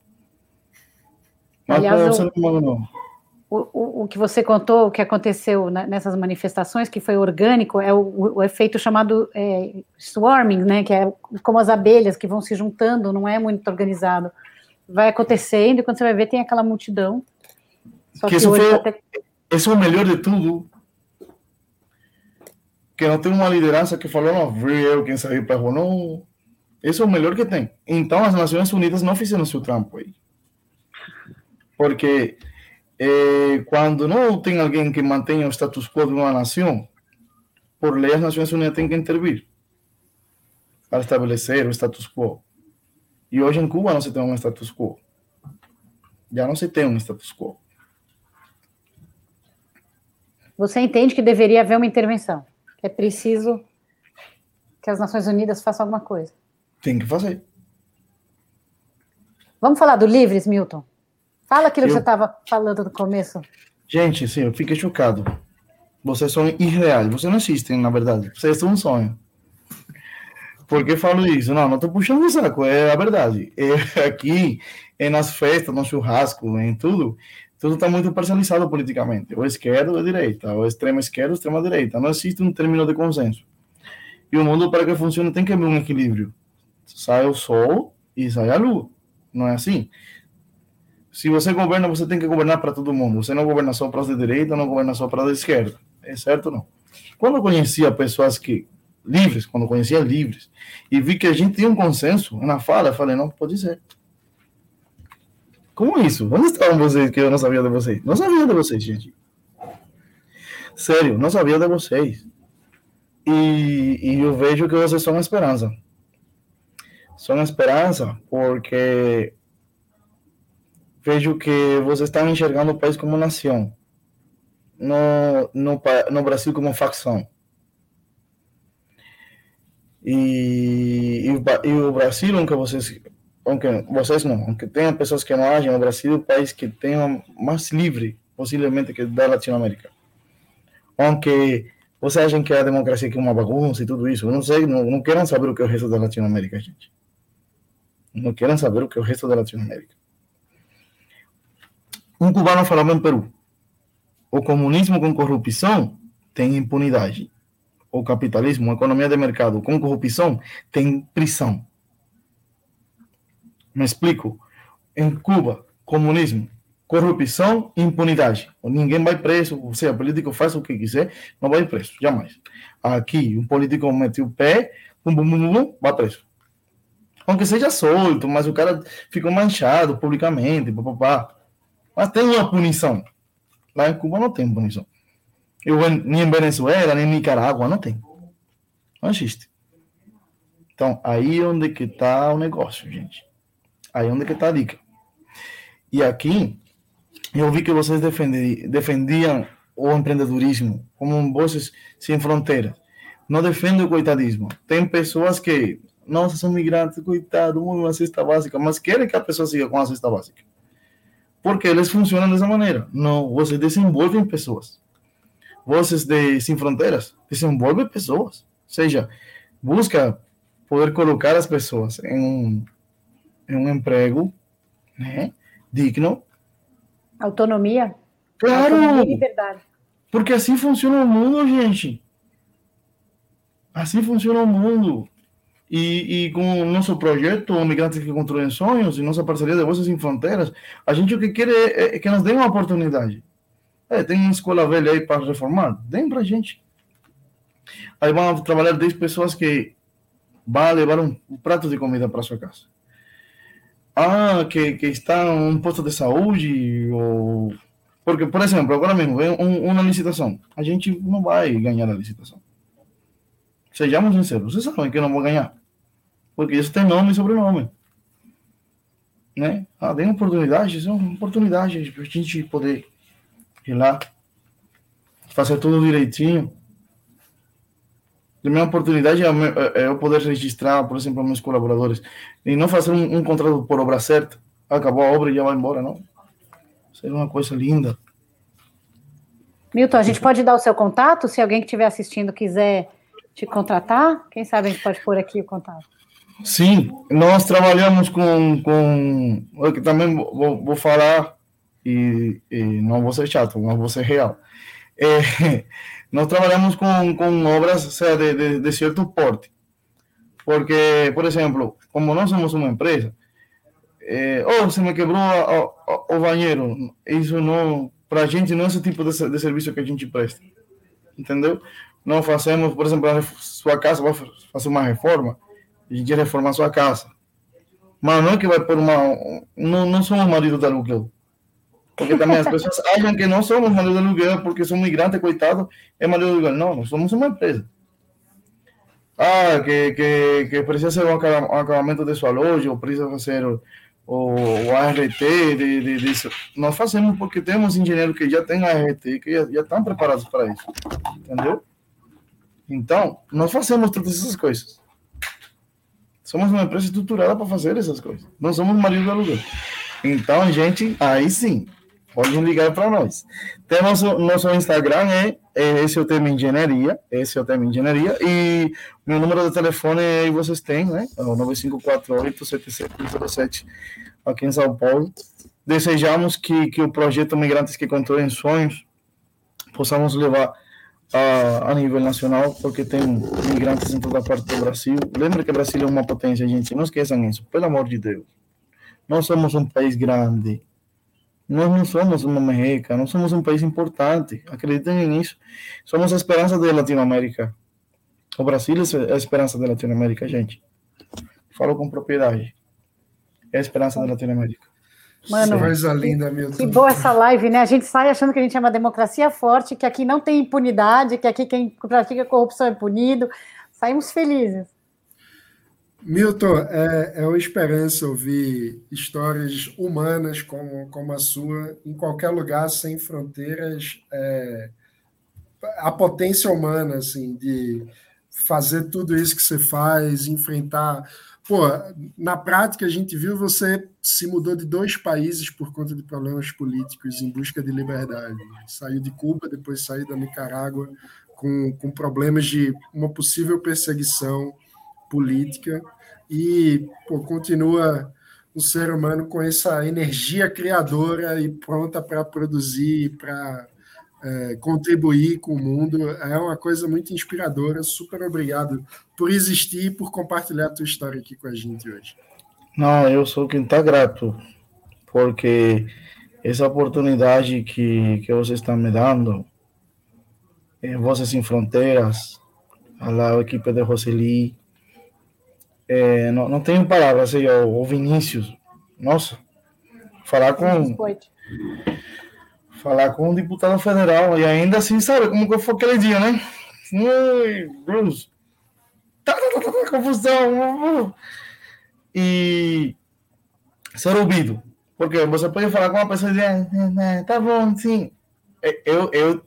Mas Aliás, o ser humano não o, o, que você contou, o que aconteceu nessas manifestações, que foi orgânico, é o, o efeito chamado é, swarming, né, que é como as abelhas que vão se juntando, não é muito organizado. Vai acontecendo e quando você vai ver tem aquela multidão. Só que, que foi, até... esse é o melhor de tudo. Que não tem uma liderança que falou, não, fui eu quem saiu para rua, não. Esse é o melhor que tem. Então as Nações Unidas não fizeram seu trampo aí. Porque eh, quando não tem alguém que mantenha o status quo de uma nação, por lei as Nações Unidas têm que intervir para estabelecer o status quo. E hoje em Cuba não se tem um status quo. Já não se tem um status quo. Você entende que deveria haver uma intervenção? É preciso que as Nações Unidas façam alguma coisa? Tem que fazer. Vamos falar do Livres, Milton? Fala aquilo eu... que você estava falando no começo. Gente, sim, eu fiquei chocado. Vocês são irreais, vocês não existem, na verdade. Vocês são um sonho. Por que falo isso? Não, não estou puxando o saco, é a verdade. É, aqui, é nas festas, no churrasco, em tudo, tudo está muito parcializado politicamente. Ou esquerda ou direita, ou extrema esquerda ou extrema direita. Não existe um término de consenso. E o mundo, para que funcione, tem que haver um equilíbrio. Sai o sol e sai a lua. Não é assim? Se você governa, você tem que governar para todo mundo. Você não governa só para de direita, não governa só para a esquerda. É certo ou não? Quando eu conhecia pessoas que livres, quando eu conhecia livres, e vi que a gente tinha um consenso na fala, eu falei, não, pode ser. Como isso? Onde estavam vocês que eu não sabia de vocês? Não sabia de vocês, gente. Sério, não sabia de vocês. E, e eu vejo que vocês são a esperança. São a esperança porque vejo que vocês estão enxergando o país como nação, no, no, no Brasil como facção. E, e, e, o Brasil, aunque vocês, aunque vocês não, aunque tenha pessoas que não agem, o Brasil é o país que tem mais livre, possivelmente, que da Latinoamérica. Aunque vocês acham que a democracia é uma bagunça e tudo isso, não sei, não, não querem saber o que é o resto da Latinoamérica, gente. Não querem saber o que é o resto da Latinoamérica. Um cubano falava em Peru: o comunismo com corrupção tem impunidade. O capitalismo, a economia de mercado com corrupção tem prisão. Me explico? Em Cuba, comunismo, corrupção impunidade. Ninguém vai preso, ou seja, político faz o que quiser, não vai preso, jamais. Aqui, um político mete o pé, bum, bum, bum, bum, vai preso. Aunque seja solto, mas o cara ficou manchado publicamente, papapá. Mas tem uma punição. Lá em Cuba não tem punição. Eu, nem em Venezuela, nem em Nicarágua, não tem. Não existe. Então, aí é onde que está o negócio, gente. Aí é onde que está a dica. E aqui, eu vi que vocês defendiam, o empreendedorismo como vozes sem fronteiras. Não defendem o coitadismo. Tem pessoas que, nossa, são migrantes, coitado, uma cesta básica, mas querem que a pessoa siga com a cesta básica porque eles funcionam dessa maneira. Não, você desenvolve pessoas. Vocês de Sem Fronteiras desenvolvem pessoas. Ou seja, busca poder colocar as pessoas em um, em um emprego né, digno. Autonomia. Claro. Autonomia liberdade. Porque assim funciona o mundo, gente. Assim funciona o mundo. E, com o nosso projeto, Migrantes que Construem Sonhos, e nossa parceria de Vozes Sem Fronteiras, a gente o que quer é, é que nos dê uma oportunidade. É, tem uma escola velha aí para reformar? Deem para a gente. Aí vão trabalhar 10 pessoas que vão levar um, um prato de comida para sua casa. Ah, que, que está um posto de saúde, ou Porque, por exemplo, agora mesmo, um, uma licitação. A gente não vai ganhar a licitação. Sejamos sinceros, vocês sabem que não vou ganhar. Porque isso tem nome e sobrenome. Né? Ah, tem oportunidades, são oportunidades para a gente poder ir lá, fazer tudo direitinho. A minha oportunidade é, é, é eu poder registrar, por exemplo, meus colaboradores e não fazer um, um contrato por obra certa. Acabou a obra e já vai embora, não. Seria uma coisa linda. Milton, a gente pode dar o seu contato? Se alguém que estiver assistindo quiser te contratar, quem sabe a gente pode pôr aqui o contato. Sim, nós trabalhamos com. com eu também vou, vou falar, e, e, não vou ser chato, mas vou ser real. É, nós trabalhamos com, com obras de, de, de certo porte. Porque, por exemplo, como nós somos uma empresa, é, oh, se me quebrou o banheiro. Isso não, para a gente, não é esse tipo de, de, serviço que a gente presta. Entendeu? Não fazemos, por exemplo, a sua casa vai fazer uma reforma, a gente reforma a sua casa. Mas não é que vai por uma. Não, não somos marido de aluguel. Porque também as pessoas acham que não somos marido de aluguel porque somos migrantes, coitado, é marido de aluguel. Não, nós somos uma empresa. Ah, que, que, que precisa ser um acabamento de sua loja, ou precisa fazer o, o ART, de, de, de, nós fazemos porque temos engenheiros que já têm ART, que já, já estão preparados para isso, entendeu? Então, nós fazemos todas essas coisas. Somos uma empresa estruturada para fazer essas coisas. Não somos marido de aluguel. Então, gente, aí sim, podem ligar para nós. Temos o nosso Instagram, é, é esse é o tema engenharia, esse é o tema engenharia, e meu número de telefone aí vocês têm, né? É o 9548-7707 aqui em São Paulo. Desejamos que, que o projeto Migrantes que Constroem Sonhos possamos levar a, a nível nacional, porque tem migrantes em toda parte do Brasil. Lembre que o Brasil é uma potência, gente, não esqueçam isso, pelo amor de Deus. Nós somos um país grande, nós não somos uma merreca, nós somos um país importante. Acreditem nisso. Somos a esperança da Latinoamérica. O Brasil é a esperança da Latinoamérica, gente. Falo com propriedade. É a esperança da Latinoamérica. Mano, coisa linda, meu Que boa essa live, né? A gente sai achando que a gente é uma democracia forte, que aqui não tem impunidade, que aqui quem pratica corrupção é punido. Saímos felizes. Milton, é, é uma esperança ouvir histórias humanas como, como a sua, em qualquer lugar, sem fronteiras. É, a potência humana, assim, de fazer tudo isso que você faz, enfrentar. Pô, na prática, a gente viu você se mudou de dois países por conta de problemas políticos em busca de liberdade. Saiu de Cuba, depois saiu da Nicarágua com, com problemas de uma possível perseguição política e pô, continua um ser humano com essa energia criadora e pronta para produzir, para é, contribuir com o mundo. É uma coisa muito inspiradora. Super obrigado por existir e por compartilhar a tua história aqui com a gente hoje. Não, eu sou quem está grato, porque essa oportunidade que, que vocês estão me dando, é, Vozes Sem Fronteiras, a, a equipe de Roseli, é, não, não tenho palavras, aí, o, o Vinícius, nossa, falar com falar com um deputado federal e ainda assim, sabe como que foi aquele dia, né? Ui, Bruce, tá, tá, tá, tá, tá confusão, e ser ouvido, porque você pode falar com uma pessoa e dizer, ah, tá bom, sim, eu, eu,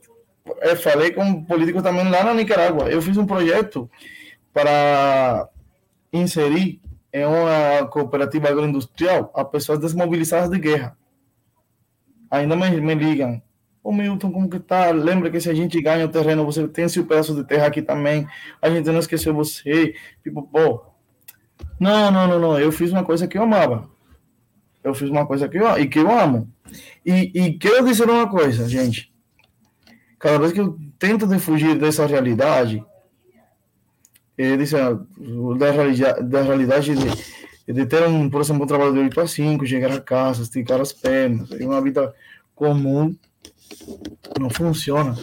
eu falei com políticos também lá na Nicarágua, eu fiz um projeto para inserir em uma cooperativa agroindustrial a pessoas desmobilizadas de guerra. Ainda me, me ligam. Ô Milton, como que tá? Lembra que se a gente ganha o terreno, você tem esse pedaço de terra aqui também. A gente não esqueceu você. Tipo, pô. Não, não, não, não. Eu fiz uma coisa que eu amava. Eu fiz uma coisa que eu, e que eu amo. E, e quero dizer uma coisa, gente. Cada vez que eu tento de fugir dessa realidade, é, disse, da, realidade, da realidade de, de ter, um, por exemplo, um trabalho de 8 a 5, chegar a casa, esticar as pernas, uma vida comum, não funciona.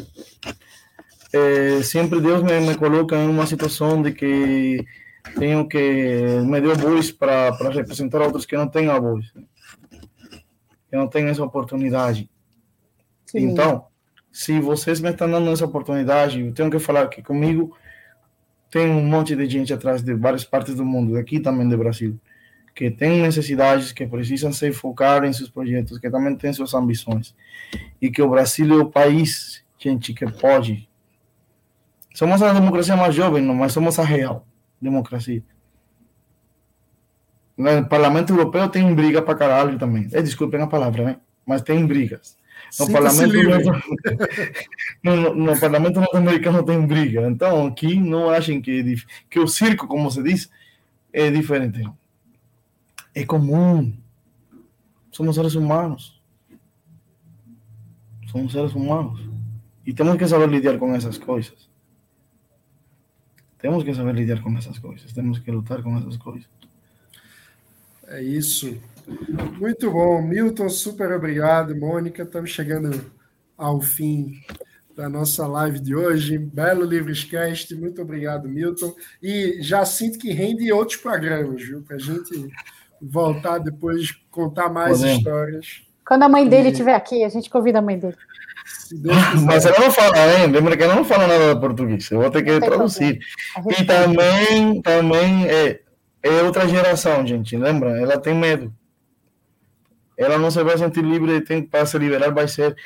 É, sempre Deus me, me coloca em uma situação de que tenho que me deu voz para representar outros que não têm a voz, que não têm essa oportunidade. Que então, se vocês me estão dando essa oportunidade, eu tenho que falar que comigo tem um monte de gente atrás de várias partes do mundo, daqui também do Brasil, que tem necessidades, que precisam se focar em seus projetos, que também têm suas ambições. E que o Brasil é o país, gente, que pode. Somos a democracia mais jovem, mas somos a real democracia. No Parlamento Europeu tem briga para caralho também. É, desculpem a palavra, né? Mas tem brigas. No parlamento, no, no, no, parlamento norte-americano tem briga. Então, aqui não achem que, que o circo, como se diz, é diferente. É comum. Somos seres humanos. Somos seres humanos. E temos que saber lidar com essas coisas. Temos que saber lidar com essas coisas. Temos que lutar com essas coisas. É isso. Muito bom. Milton, super obrigado. Mônica, estamos chegando ao fim da nossa live de hoje. Belo Livrescast. Muito obrigado, Milton. E já sinto que rende outros programas, viu? Para a gente voltar depois, contar mais Podemos. histórias. Quando a mãe dele estiver aqui, a gente convida a mãe dele. Mas ela não fala, hein? Lembra que ela não fala nada de português. Eu vou ter que traduzir. E também, também é, é outra geração, gente. Lembra? Ela tem medo ela não se vai sentir livre tem, para se liberar, vai ser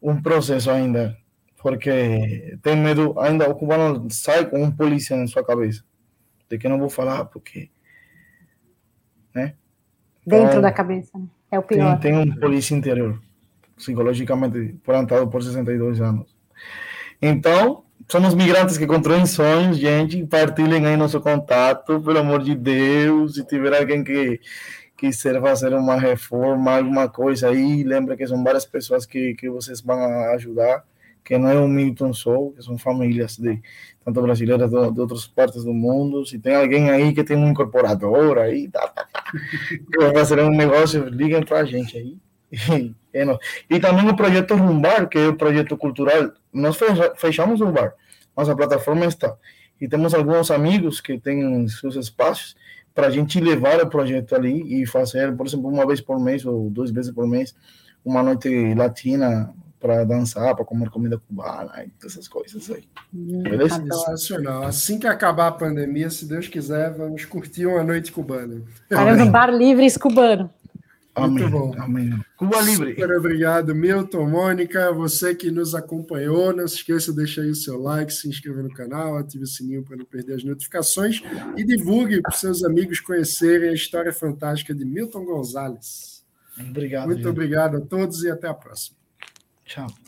um processo ainda, porque tem medo, ainda o cubano sai com um polícia na sua cabeça, de que não vou falar, porque, né? Dentro da cabeça, né? é o pior. Tem, tem um polícia interior, psicologicamente plantado por 62 anos. Então, somos migrantes que constroem sonhos, gente, partilhem aí nosso contato, pelo amor de Deus, se tiver alguém que quiser fazer uma reforma, alguma coisa aí, lembra que são várias pessoas que, que vocês vão ajudar, que não é um Milton só, que são famílias de tanto brasileiras de, de outras partes do mundo. Se tem alguém aí que tem um incorporador aí, tá, tá, tá, que vai fazer um negócio, liguem para a gente aí. E, também o projeto Rumbar, que é o projeto cultural. Nós fechamos o bar, mas a plataforma está. E temos alguns amigos que têm seus espaços para a gente levar o projeto ali e fazer, por exemplo, uma vez por mês ou duas vezes por mês, uma noite latina para dançar, para comer comida cubana e essas coisas aí. Hum, Beleza? Sensacional. Assim que acabar a pandemia, se Deus quiser, vamos curtir uma noite cubana. Faremos um bar livre cubano. Muito Amém. bom. Amém. Cuba Livre. Super obrigado, Milton, Mônica, você que nos acompanhou. Não se esqueça de deixar aí o seu like, se inscrever no canal, ative o sininho para não perder as notificações e divulgue para os seus amigos conhecerem a história fantástica de Milton Gonzalez. Obrigado. Muito obrigado a todos e até a próxima. Tchau.